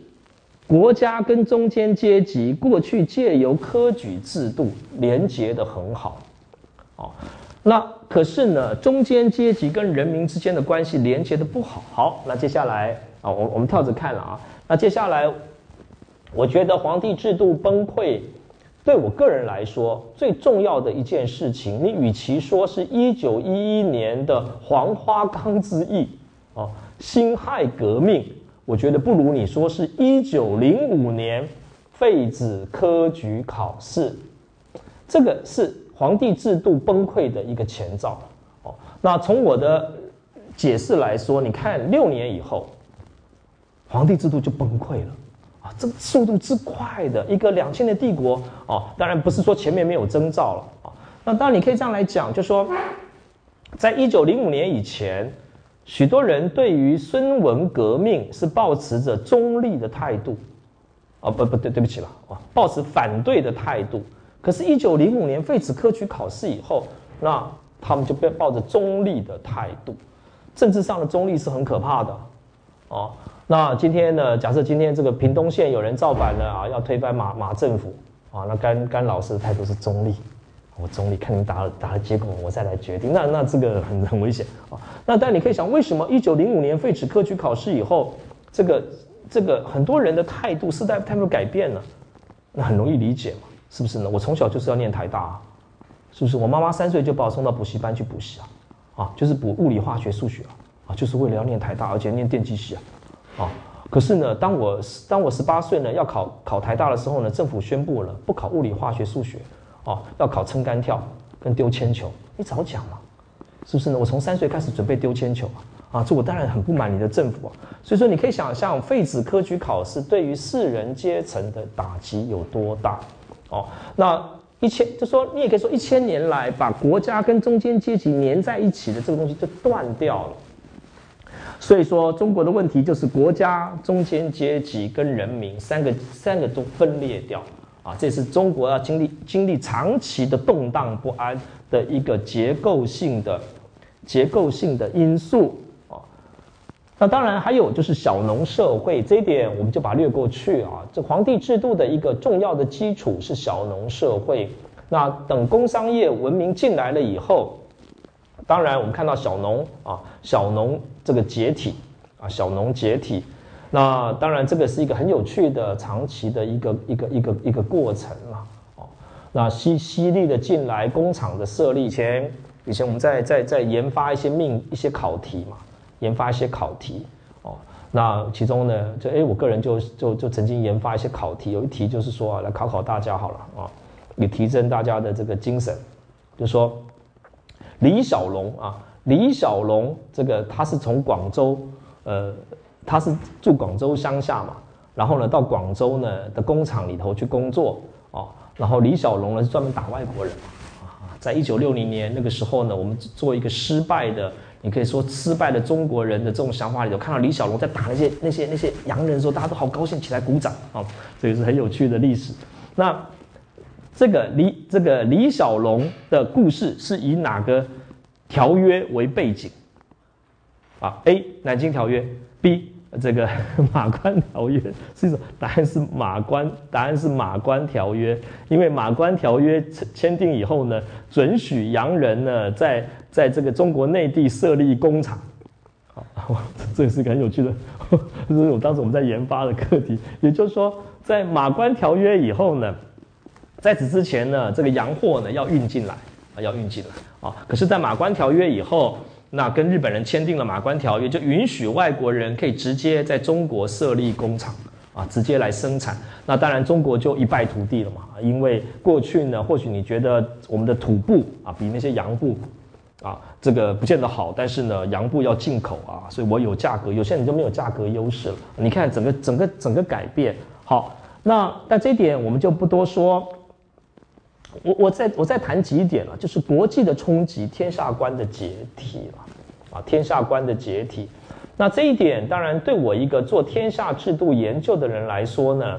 国家跟中间阶级过去借由科举制度连接的很好，哦，那可是呢，中间阶级跟人民之间的关系连接的不好。好，那接下来啊，我我们跳着看了啊，那接下来，我觉得皇帝制度崩溃，对我个人来说最重要的一件事情，你与其说是一九一一年的黄花岗之役，哦，辛亥革命。我觉得不如你说是一九零五年废止科举考试，这个是皇帝制度崩溃的一个前兆。哦，那从我的解释来说，你看六年以后，皇帝制度就崩溃了。啊，这个速度之快的一个两千年帝国哦，当然不是说前面没有征兆了啊。那当然你可以这样来讲，就说，在一九零五年以前，许多人对于孙文革命是抱持着中立的态度，啊不不对对不起了啊，抱持反对的态度。可是，一九零五年废止科举考试以后，那他们就被抱着中立的态度，政治上的中立是很可怕的，哦。那今天呢？假设今天这个屏东县有人造反了啊，要推翻马马政府啊，那甘甘老师的态度是中立，我总理，看你打了打了结果，我再来决定。那那这个很很危险啊。那但你可以想，为什么一九零五年废止科举考试以后，这个这个很多人的态度是在态度改变了？那很容易理解嘛，是不是呢？我从小就是要念台大，啊，是不是？我妈妈三岁就把我送到补习班去补习啊，啊，就是补物理、化学、数学啊，啊，就是为了要念台大，而且念电机系啊。啊，可是呢，当我当我十八岁呢，要考考台大的时候呢，政府宣布了不考物理、化学、数学，哦，要考撑杆跳跟丢铅球。你早讲嘛，是不是呢？我从三岁开始准备丢铅球啊，啊，这我当然很不满你的政府啊。所以说，你可以想象废止科举考试对于士人阶层的打击有多大哦。那一千就说你也可以说一千年来把国家跟中间阶级粘在一起的这个东西就断掉了。所以说，中国的问题就是国家、中间阶级跟人民三个三个都分裂掉啊！这是中国要经历经历长期的动荡不安的一个结构性的结构性的因素啊。那当然还有就是小农社会这一点，我们就把它略过去啊。这皇帝制度的一个重要的基础是小农社会。那等工商业文明进来了以后。当然，我们看到小农啊，小农这个解体啊，小农解体，那当然这个是一个很有趣的长期的一个一个一个一个过程了哦。那吸吸力的进来，工厂的设立，以前以前我们在在在研发一些命一些考题嘛，研发一些考题哦。那其中呢，就哎，我个人就就就曾经研发一些考题，有一题就是说啊，来考考大家好了啊，也提升大家的这个精神，就说。李小龙啊，李小龙这个他是从广州，呃，他是住广州乡下嘛，然后呢到广州呢的工厂里头去工作哦，然后李小龙呢是专门打外国人啊，在一九六零年那个时候呢，我们做一个失败的，你可以说失败的中国人的这种想法里头，看到李小龙在打那些那些那些洋人的时候，大家都好高兴，起来鼓掌啊，这个是很有趣的历史。那。这个李这个李小龙的故事是以哪个条约为背景？啊，A 南京条约，B 这个 马关条约，是一种答案是马关，答案是马关条约，因为马关条约签订以后呢，准许洋人呢在在这个中国内地设立工厂，啊，这也是个很有趣的，这是我当时我们在研发的课题，也就是说，在马关条约以后呢。在此之前呢，这个洋货呢要运进来啊，要运进来啊。可是，在马关条约以后，那跟日本人签订了马关条约，就允许外国人可以直接在中国设立工厂啊，直接来生产。那当然，中国就一败涂地了嘛。因为过去呢，或许你觉得我们的土布啊，比那些洋布啊，这个不见得好，但是呢，洋布要进口啊，所以我有价格，有些人就没有价格优势了。你看整个整个整个改变。好，那但这一点我们就不多说。我我再我再谈几点了，就是国际的冲击，天下观的解体了，啊，天下观的解体。那这一点当然对我一个做天下制度研究的人来说呢，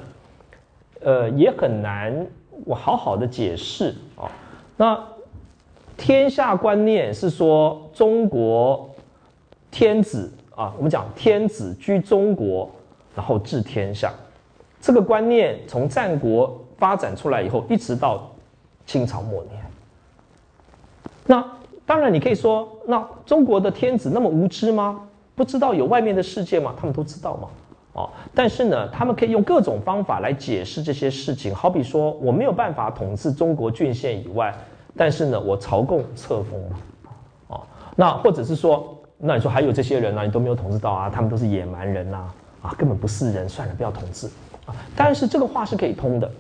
呃，也很难我好好的解释啊。那天下观念是说中国天子啊，我们讲天子居中国，然后治天下，这个观念从战国发展出来以后，一直到。清朝末年，那当然你可以说，那中国的天子那么无知吗？不知道有外面的世界吗？他们都知道吗？哦，但是呢，他们可以用各种方法来解释这些事情。好比说，我没有办法统治中国郡县以外，但是呢，我朝贡册封嘛，哦，那或者是说，那你说还有这些人呢？你都没有统治到啊？他们都是野蛮人呐，啊，根本不是人，算了，不要统治啊。但是这个话是可以通的。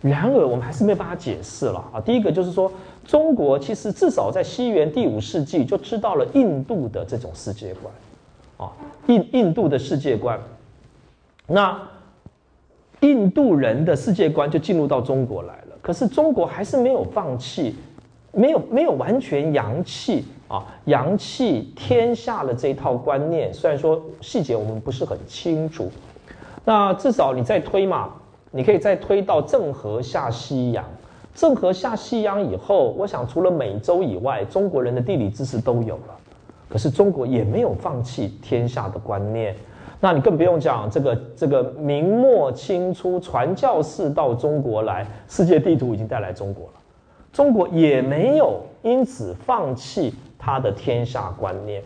然而，我们还是没有办法解释了啊。第一个就是说，中国其实至少在西元第五世纪就知道了印度的这种世界观，啊，印印度的世界观，那印度人的世界观就进入到中国来了。可是中国还是没有放弃，没有没有完全扬弃啊，扬弃天下的这一套观念。虽然说细节我们不是很清楚，那至少你在推嘛。你可以再推到郑和下西洋，郑和下西洋以后，我想除了美洲以外，中国人的地理知识都有了。可是中国也没有放弃天下的观念。那你更不用讲这个这个明末清初传教士到中国来，世界地图已经带来中国了，中国也没有因此放弃他的天下观念。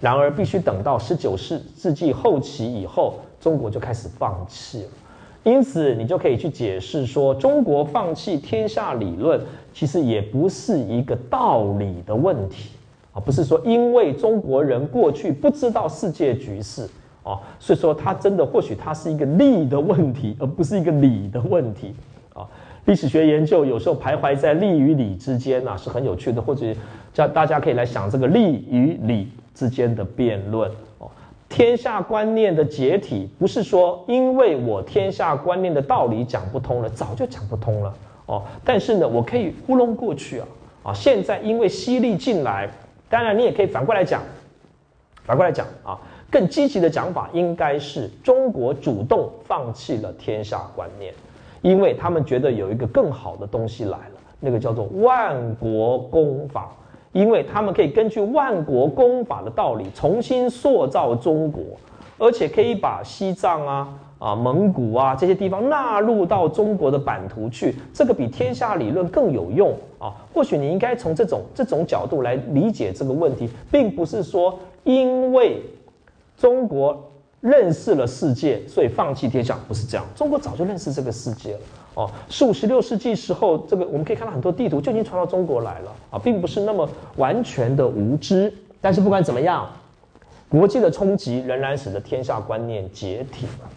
然而，必须等到十九世世纪后期以后，中国就开始放弃了。因此，你就可以去解释说，中国放弃天下理论，其实也不是一个道理的问题啊，不是说因为中国人过去不知道世界局势啊，所以说它真的或许它是一个利的问题，而不是一个理的问题啊。历史学研究有时候徘徊在利与理之间呐，是很有趣的，或者叫大家可以来想这个利与理之间的辩论。天下观念的解体，不是说因为我天下观念的道理讲不通了，早就讲不通了哦。但是呢，我可以糊弄过去啊啊！现在因为吸力进来，当然你也可以反过来讲，反过来讲啊，更积极的讲法应该是中国主动放弃了天下观念，因为他们觉得有一个更好的东西来了，那个叫做万国公法。因为他们可以根据万国公法的道理重新塑造中国，而且可以把西藏啊、啊蒙古啊这些地方纳入到中国的版图去，这个比天下理论更有用啊。或许你应该从这种这种角度来理解这个问题，并不是说因为中国认识了世界，所以放弃天下，不是这样。中国早就认识这个世界了。哦，十五、十六世纪时候，这个我们可以看到很多地图就已经传到中国来了啊，并不是那么完全的无知。但是不管怎么样，国际的冲击仍然使得天下观念解体了。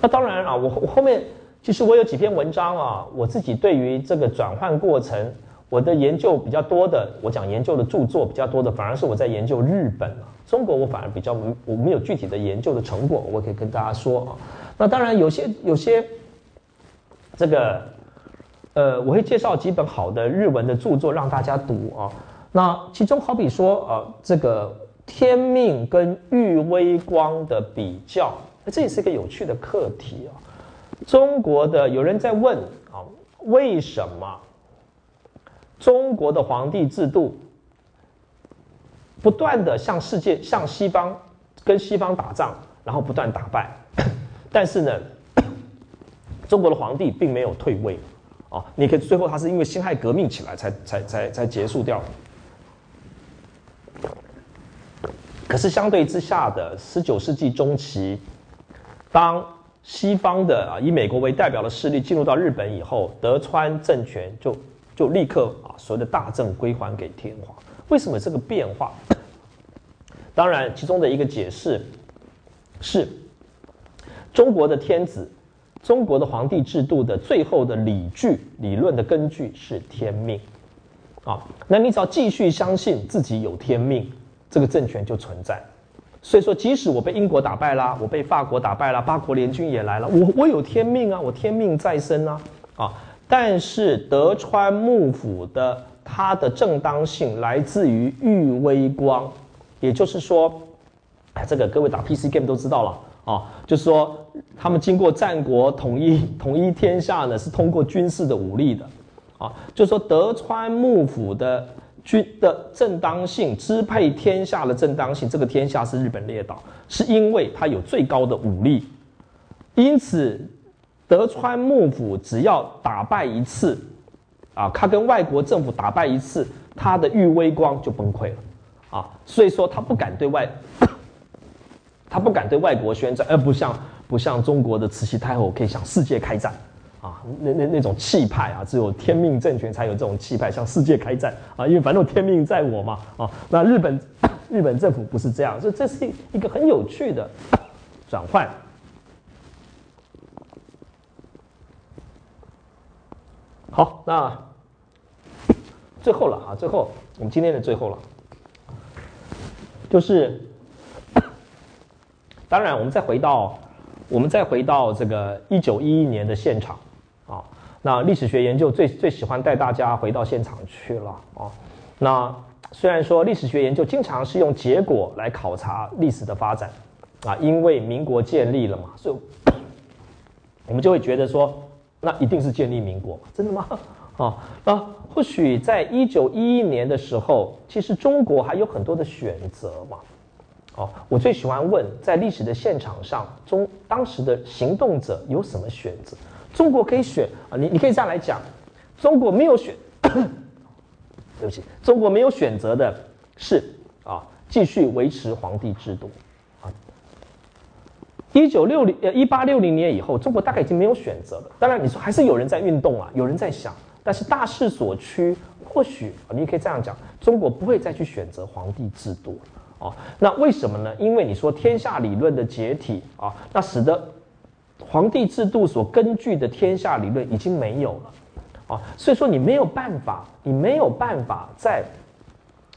那当然啊，我我后面其实我有几篇文章啊，我自己对于这个转换过程，我的研究比较多的，我讲研究的著作比较多的，反而是我在研究日本啊，中国我反而比较我没有具体的研究的成果，我可以跟大家说啊。那当然有些有些。这个，呃，我会介绍几本好的日文的著作让大家读啊。那其中好比说，呃，这个天命跟玉微光的比较，这也是一个有趣的课题啊。中国的有人在问啊，为什么中国的皇帝制度不断的向世界、向西方跟西方打仗，然后不断打败，但是呢？中国的皇帝并没有退位，啊，你可以最后他是因为辛亥革命起来才才才才结束掉。可是相对之下的十九世纪中期，当西方的啊以美国为代表的势力进入到日本以后，德川政权就就立刻啊所谓的大政归还给天皇。为什么这个变化？当然，其中的一个解释是中国的天子。中国的皇帝制度的最后的理据、理论的根据是天命，啊，那你只要继续相信自己有天命，这个政权就存在。所以说，即使我被英国打败啦，我被法国打败了，八国联军也来了，我我有天命啊，我天命在身啊，啊，但是德川幕府的它的正当性来自于玉微光，也就是说，哎，这个各位打 PC game 都知道了。啊，就是说，他们经过战国统一统一天下呢，是通过军事的武力的，啊，就说德川幕府的军的正当性支配天下的正当性，这个天下是日本列岛，是因为它有最高的武力，因此德川幕府只要打败一次，啊，他跟外国政府打败一次，他的御威光就崩溃了，啊，所以说他不敢对外。他不敢对外国宣战，而不像不像中国的慈禧太后可以向世界开战，啊，那那那种气派啊，只有天命政权才有这种气派，向世界开战。啊，因为反正天命在我嘛，啊，那日本 日本政府不是这样，所以这是一个很有趣的转换。好，那最后了啊，最后我们今天的最后了，就是 当然，我们再回到我们再回到这个一九一一年的现场啊，那历史学研究最最喜欢带大家回到现场去了啊。那虽然说历史学研究经常是用结果来考察历史的发展啊，因为民国建立了嘛，所以我们就会觉得说。那一定是建立民国？真的吗？啊，那或许在一九一一年的时候，其实中国还有很多的选择嘛。哦，我最喜欢问，在历史的现场上，中当时的行动者有什么选择？中国可以选啊，你你可以这样来讲，中国没有选，对不起，中国没有选择的是啊，继续维持皇帝制度啊。一九六零呃一八六零年以后，中国大概已经没有选择了。当然，你说还是有人在运动啊，有人在想，但是大势所趋，或许啊你可以这样讲，中国不会再去选择皇帝制度哦。那为什么呢？因为你说天下理论的解体啊，那使得皇帝制度所根据的天下理论已经没有了啊，所以说你没有办法，你没有办法再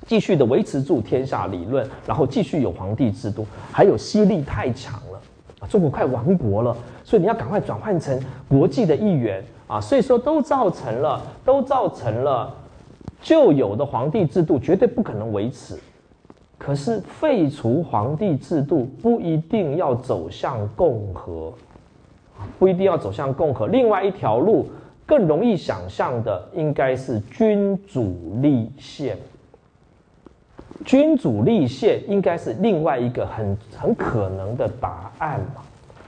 继续的维持住天下理论，然后继续有皇帝制度，还有吸力太强了。啊中国快亡国了，所以你要赶快转换成国际的一员啊！所以说都造成了，都造成了旧有的皇帝制度绝对不可能维持。可是废除皇帝制度不一定要走向共和，不一定要走向共和。另外一条路更容易想象的应该是君主立宪。君主立宪应该是另外一个很很可能的答案嘛？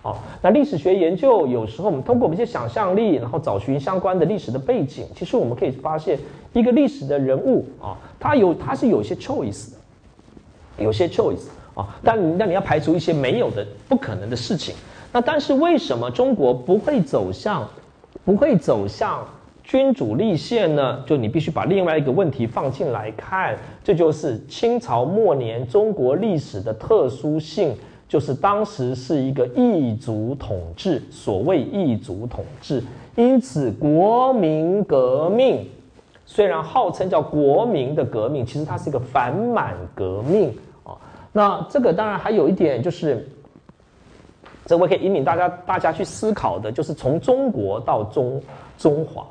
哦，那历史学研究有时候我们通过我们一些想象力，然后找寻相关的历史的背景，其实我们可以发现一个历史的人物啊，他有他是有一些 choice 的，有些 choice 啊，但那你要排除一些没有的不可能的事情。那但是为什么中国不会走向不会走向？君主立宪呢，就你必须把另外一个问题放进来看，这就是清朝末年中国历史的特殊性，就是当时是一个异族统治，所谓异族统治，因此国民革命虽然号称叫国民的革命，其实它是一个反满革命。那这个当然还有一点就是，这我可以引领大家大家去思考的，就是从中国到中中华。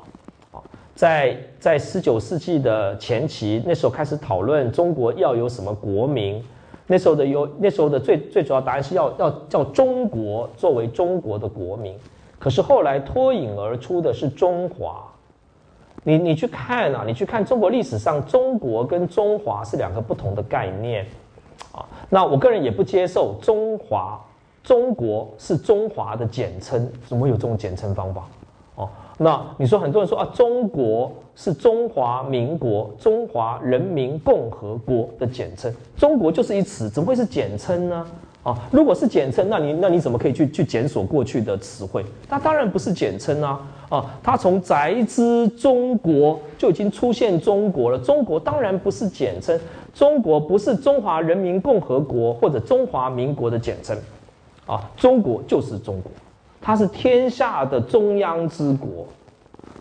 啊在在十九世纪的前期，那时候开始讨论中国要有什么国民，那时候的有那时候的最最主要答案是要要叫中国作为中国的国民，可是后来脱颖而出的是中华，你你去看啊，你去看中国历史上中国跟中华是两个不同的概念，那我个人也不接受中华中国是中华的简称，怎么有这种简称方法？哦。那你说很多人说啊，中国是中华民国、中华人民共和国的简称，中国就是一词，怎么会是简称呢？啊，如果是简称，那你那你怎么可以去去检索过去的词汇？那当然不是简称啊！啊，它从宅之中国就已经出现中国了，中国当然不是简称，中国不是中华人民共和国或者中华民国的简称，啊，中国就是中国。它是天下的中央之国，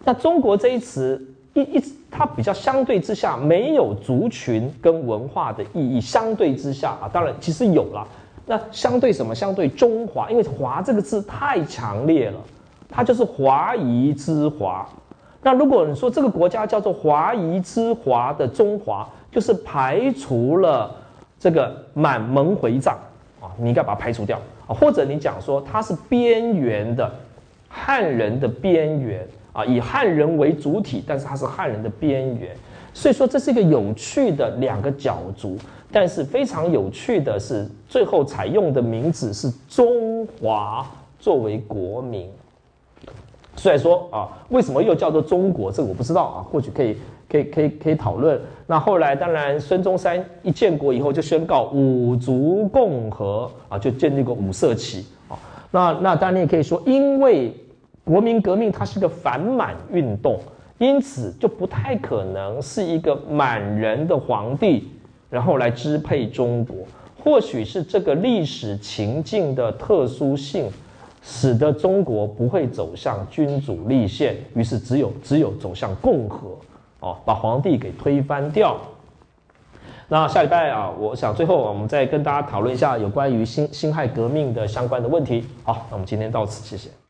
那中国这一词一一它比较相对之下没有族群跟文化的意义，相对之下啊，当然其实有了。那相对什么？相对中华，因为“华”这个字太强烈了，它就是华夷之华。那如果你说这个国家叫做华夷之华的中华，就是排除了这个满蒙回藏啊，你应该把它排除掉。啊，或者你讲说它是边缘的汉人的边缘啊，以汉人为主体，但是它是汉人的边缘，所以说这是一个有趣的两个角逐，但是非常有趣的是，最后采用的名字是中华作为国名。所以说啊，为什么又叫做中国？这个我不知道啊，或许可以。可以可以可以讨论。那后来当然，孙中山一建国以后就宣告五族共和啊，就建立个五色旗啊。那那当然也可以说，因为国民革命它是个反满运动，因此就不太可能是一个满人的皇帝然后来支配中国。或许是这个历史情境的特殊性，使得中国不会走向君主立宪，于是只有只有走向共和，哦，把皇帝给推翻掉。那下礼拜啊，我想最后我们再跟大家讨论一下有关于辛辛亥革命的相关的问题。好，那我们今天到此，谢谢。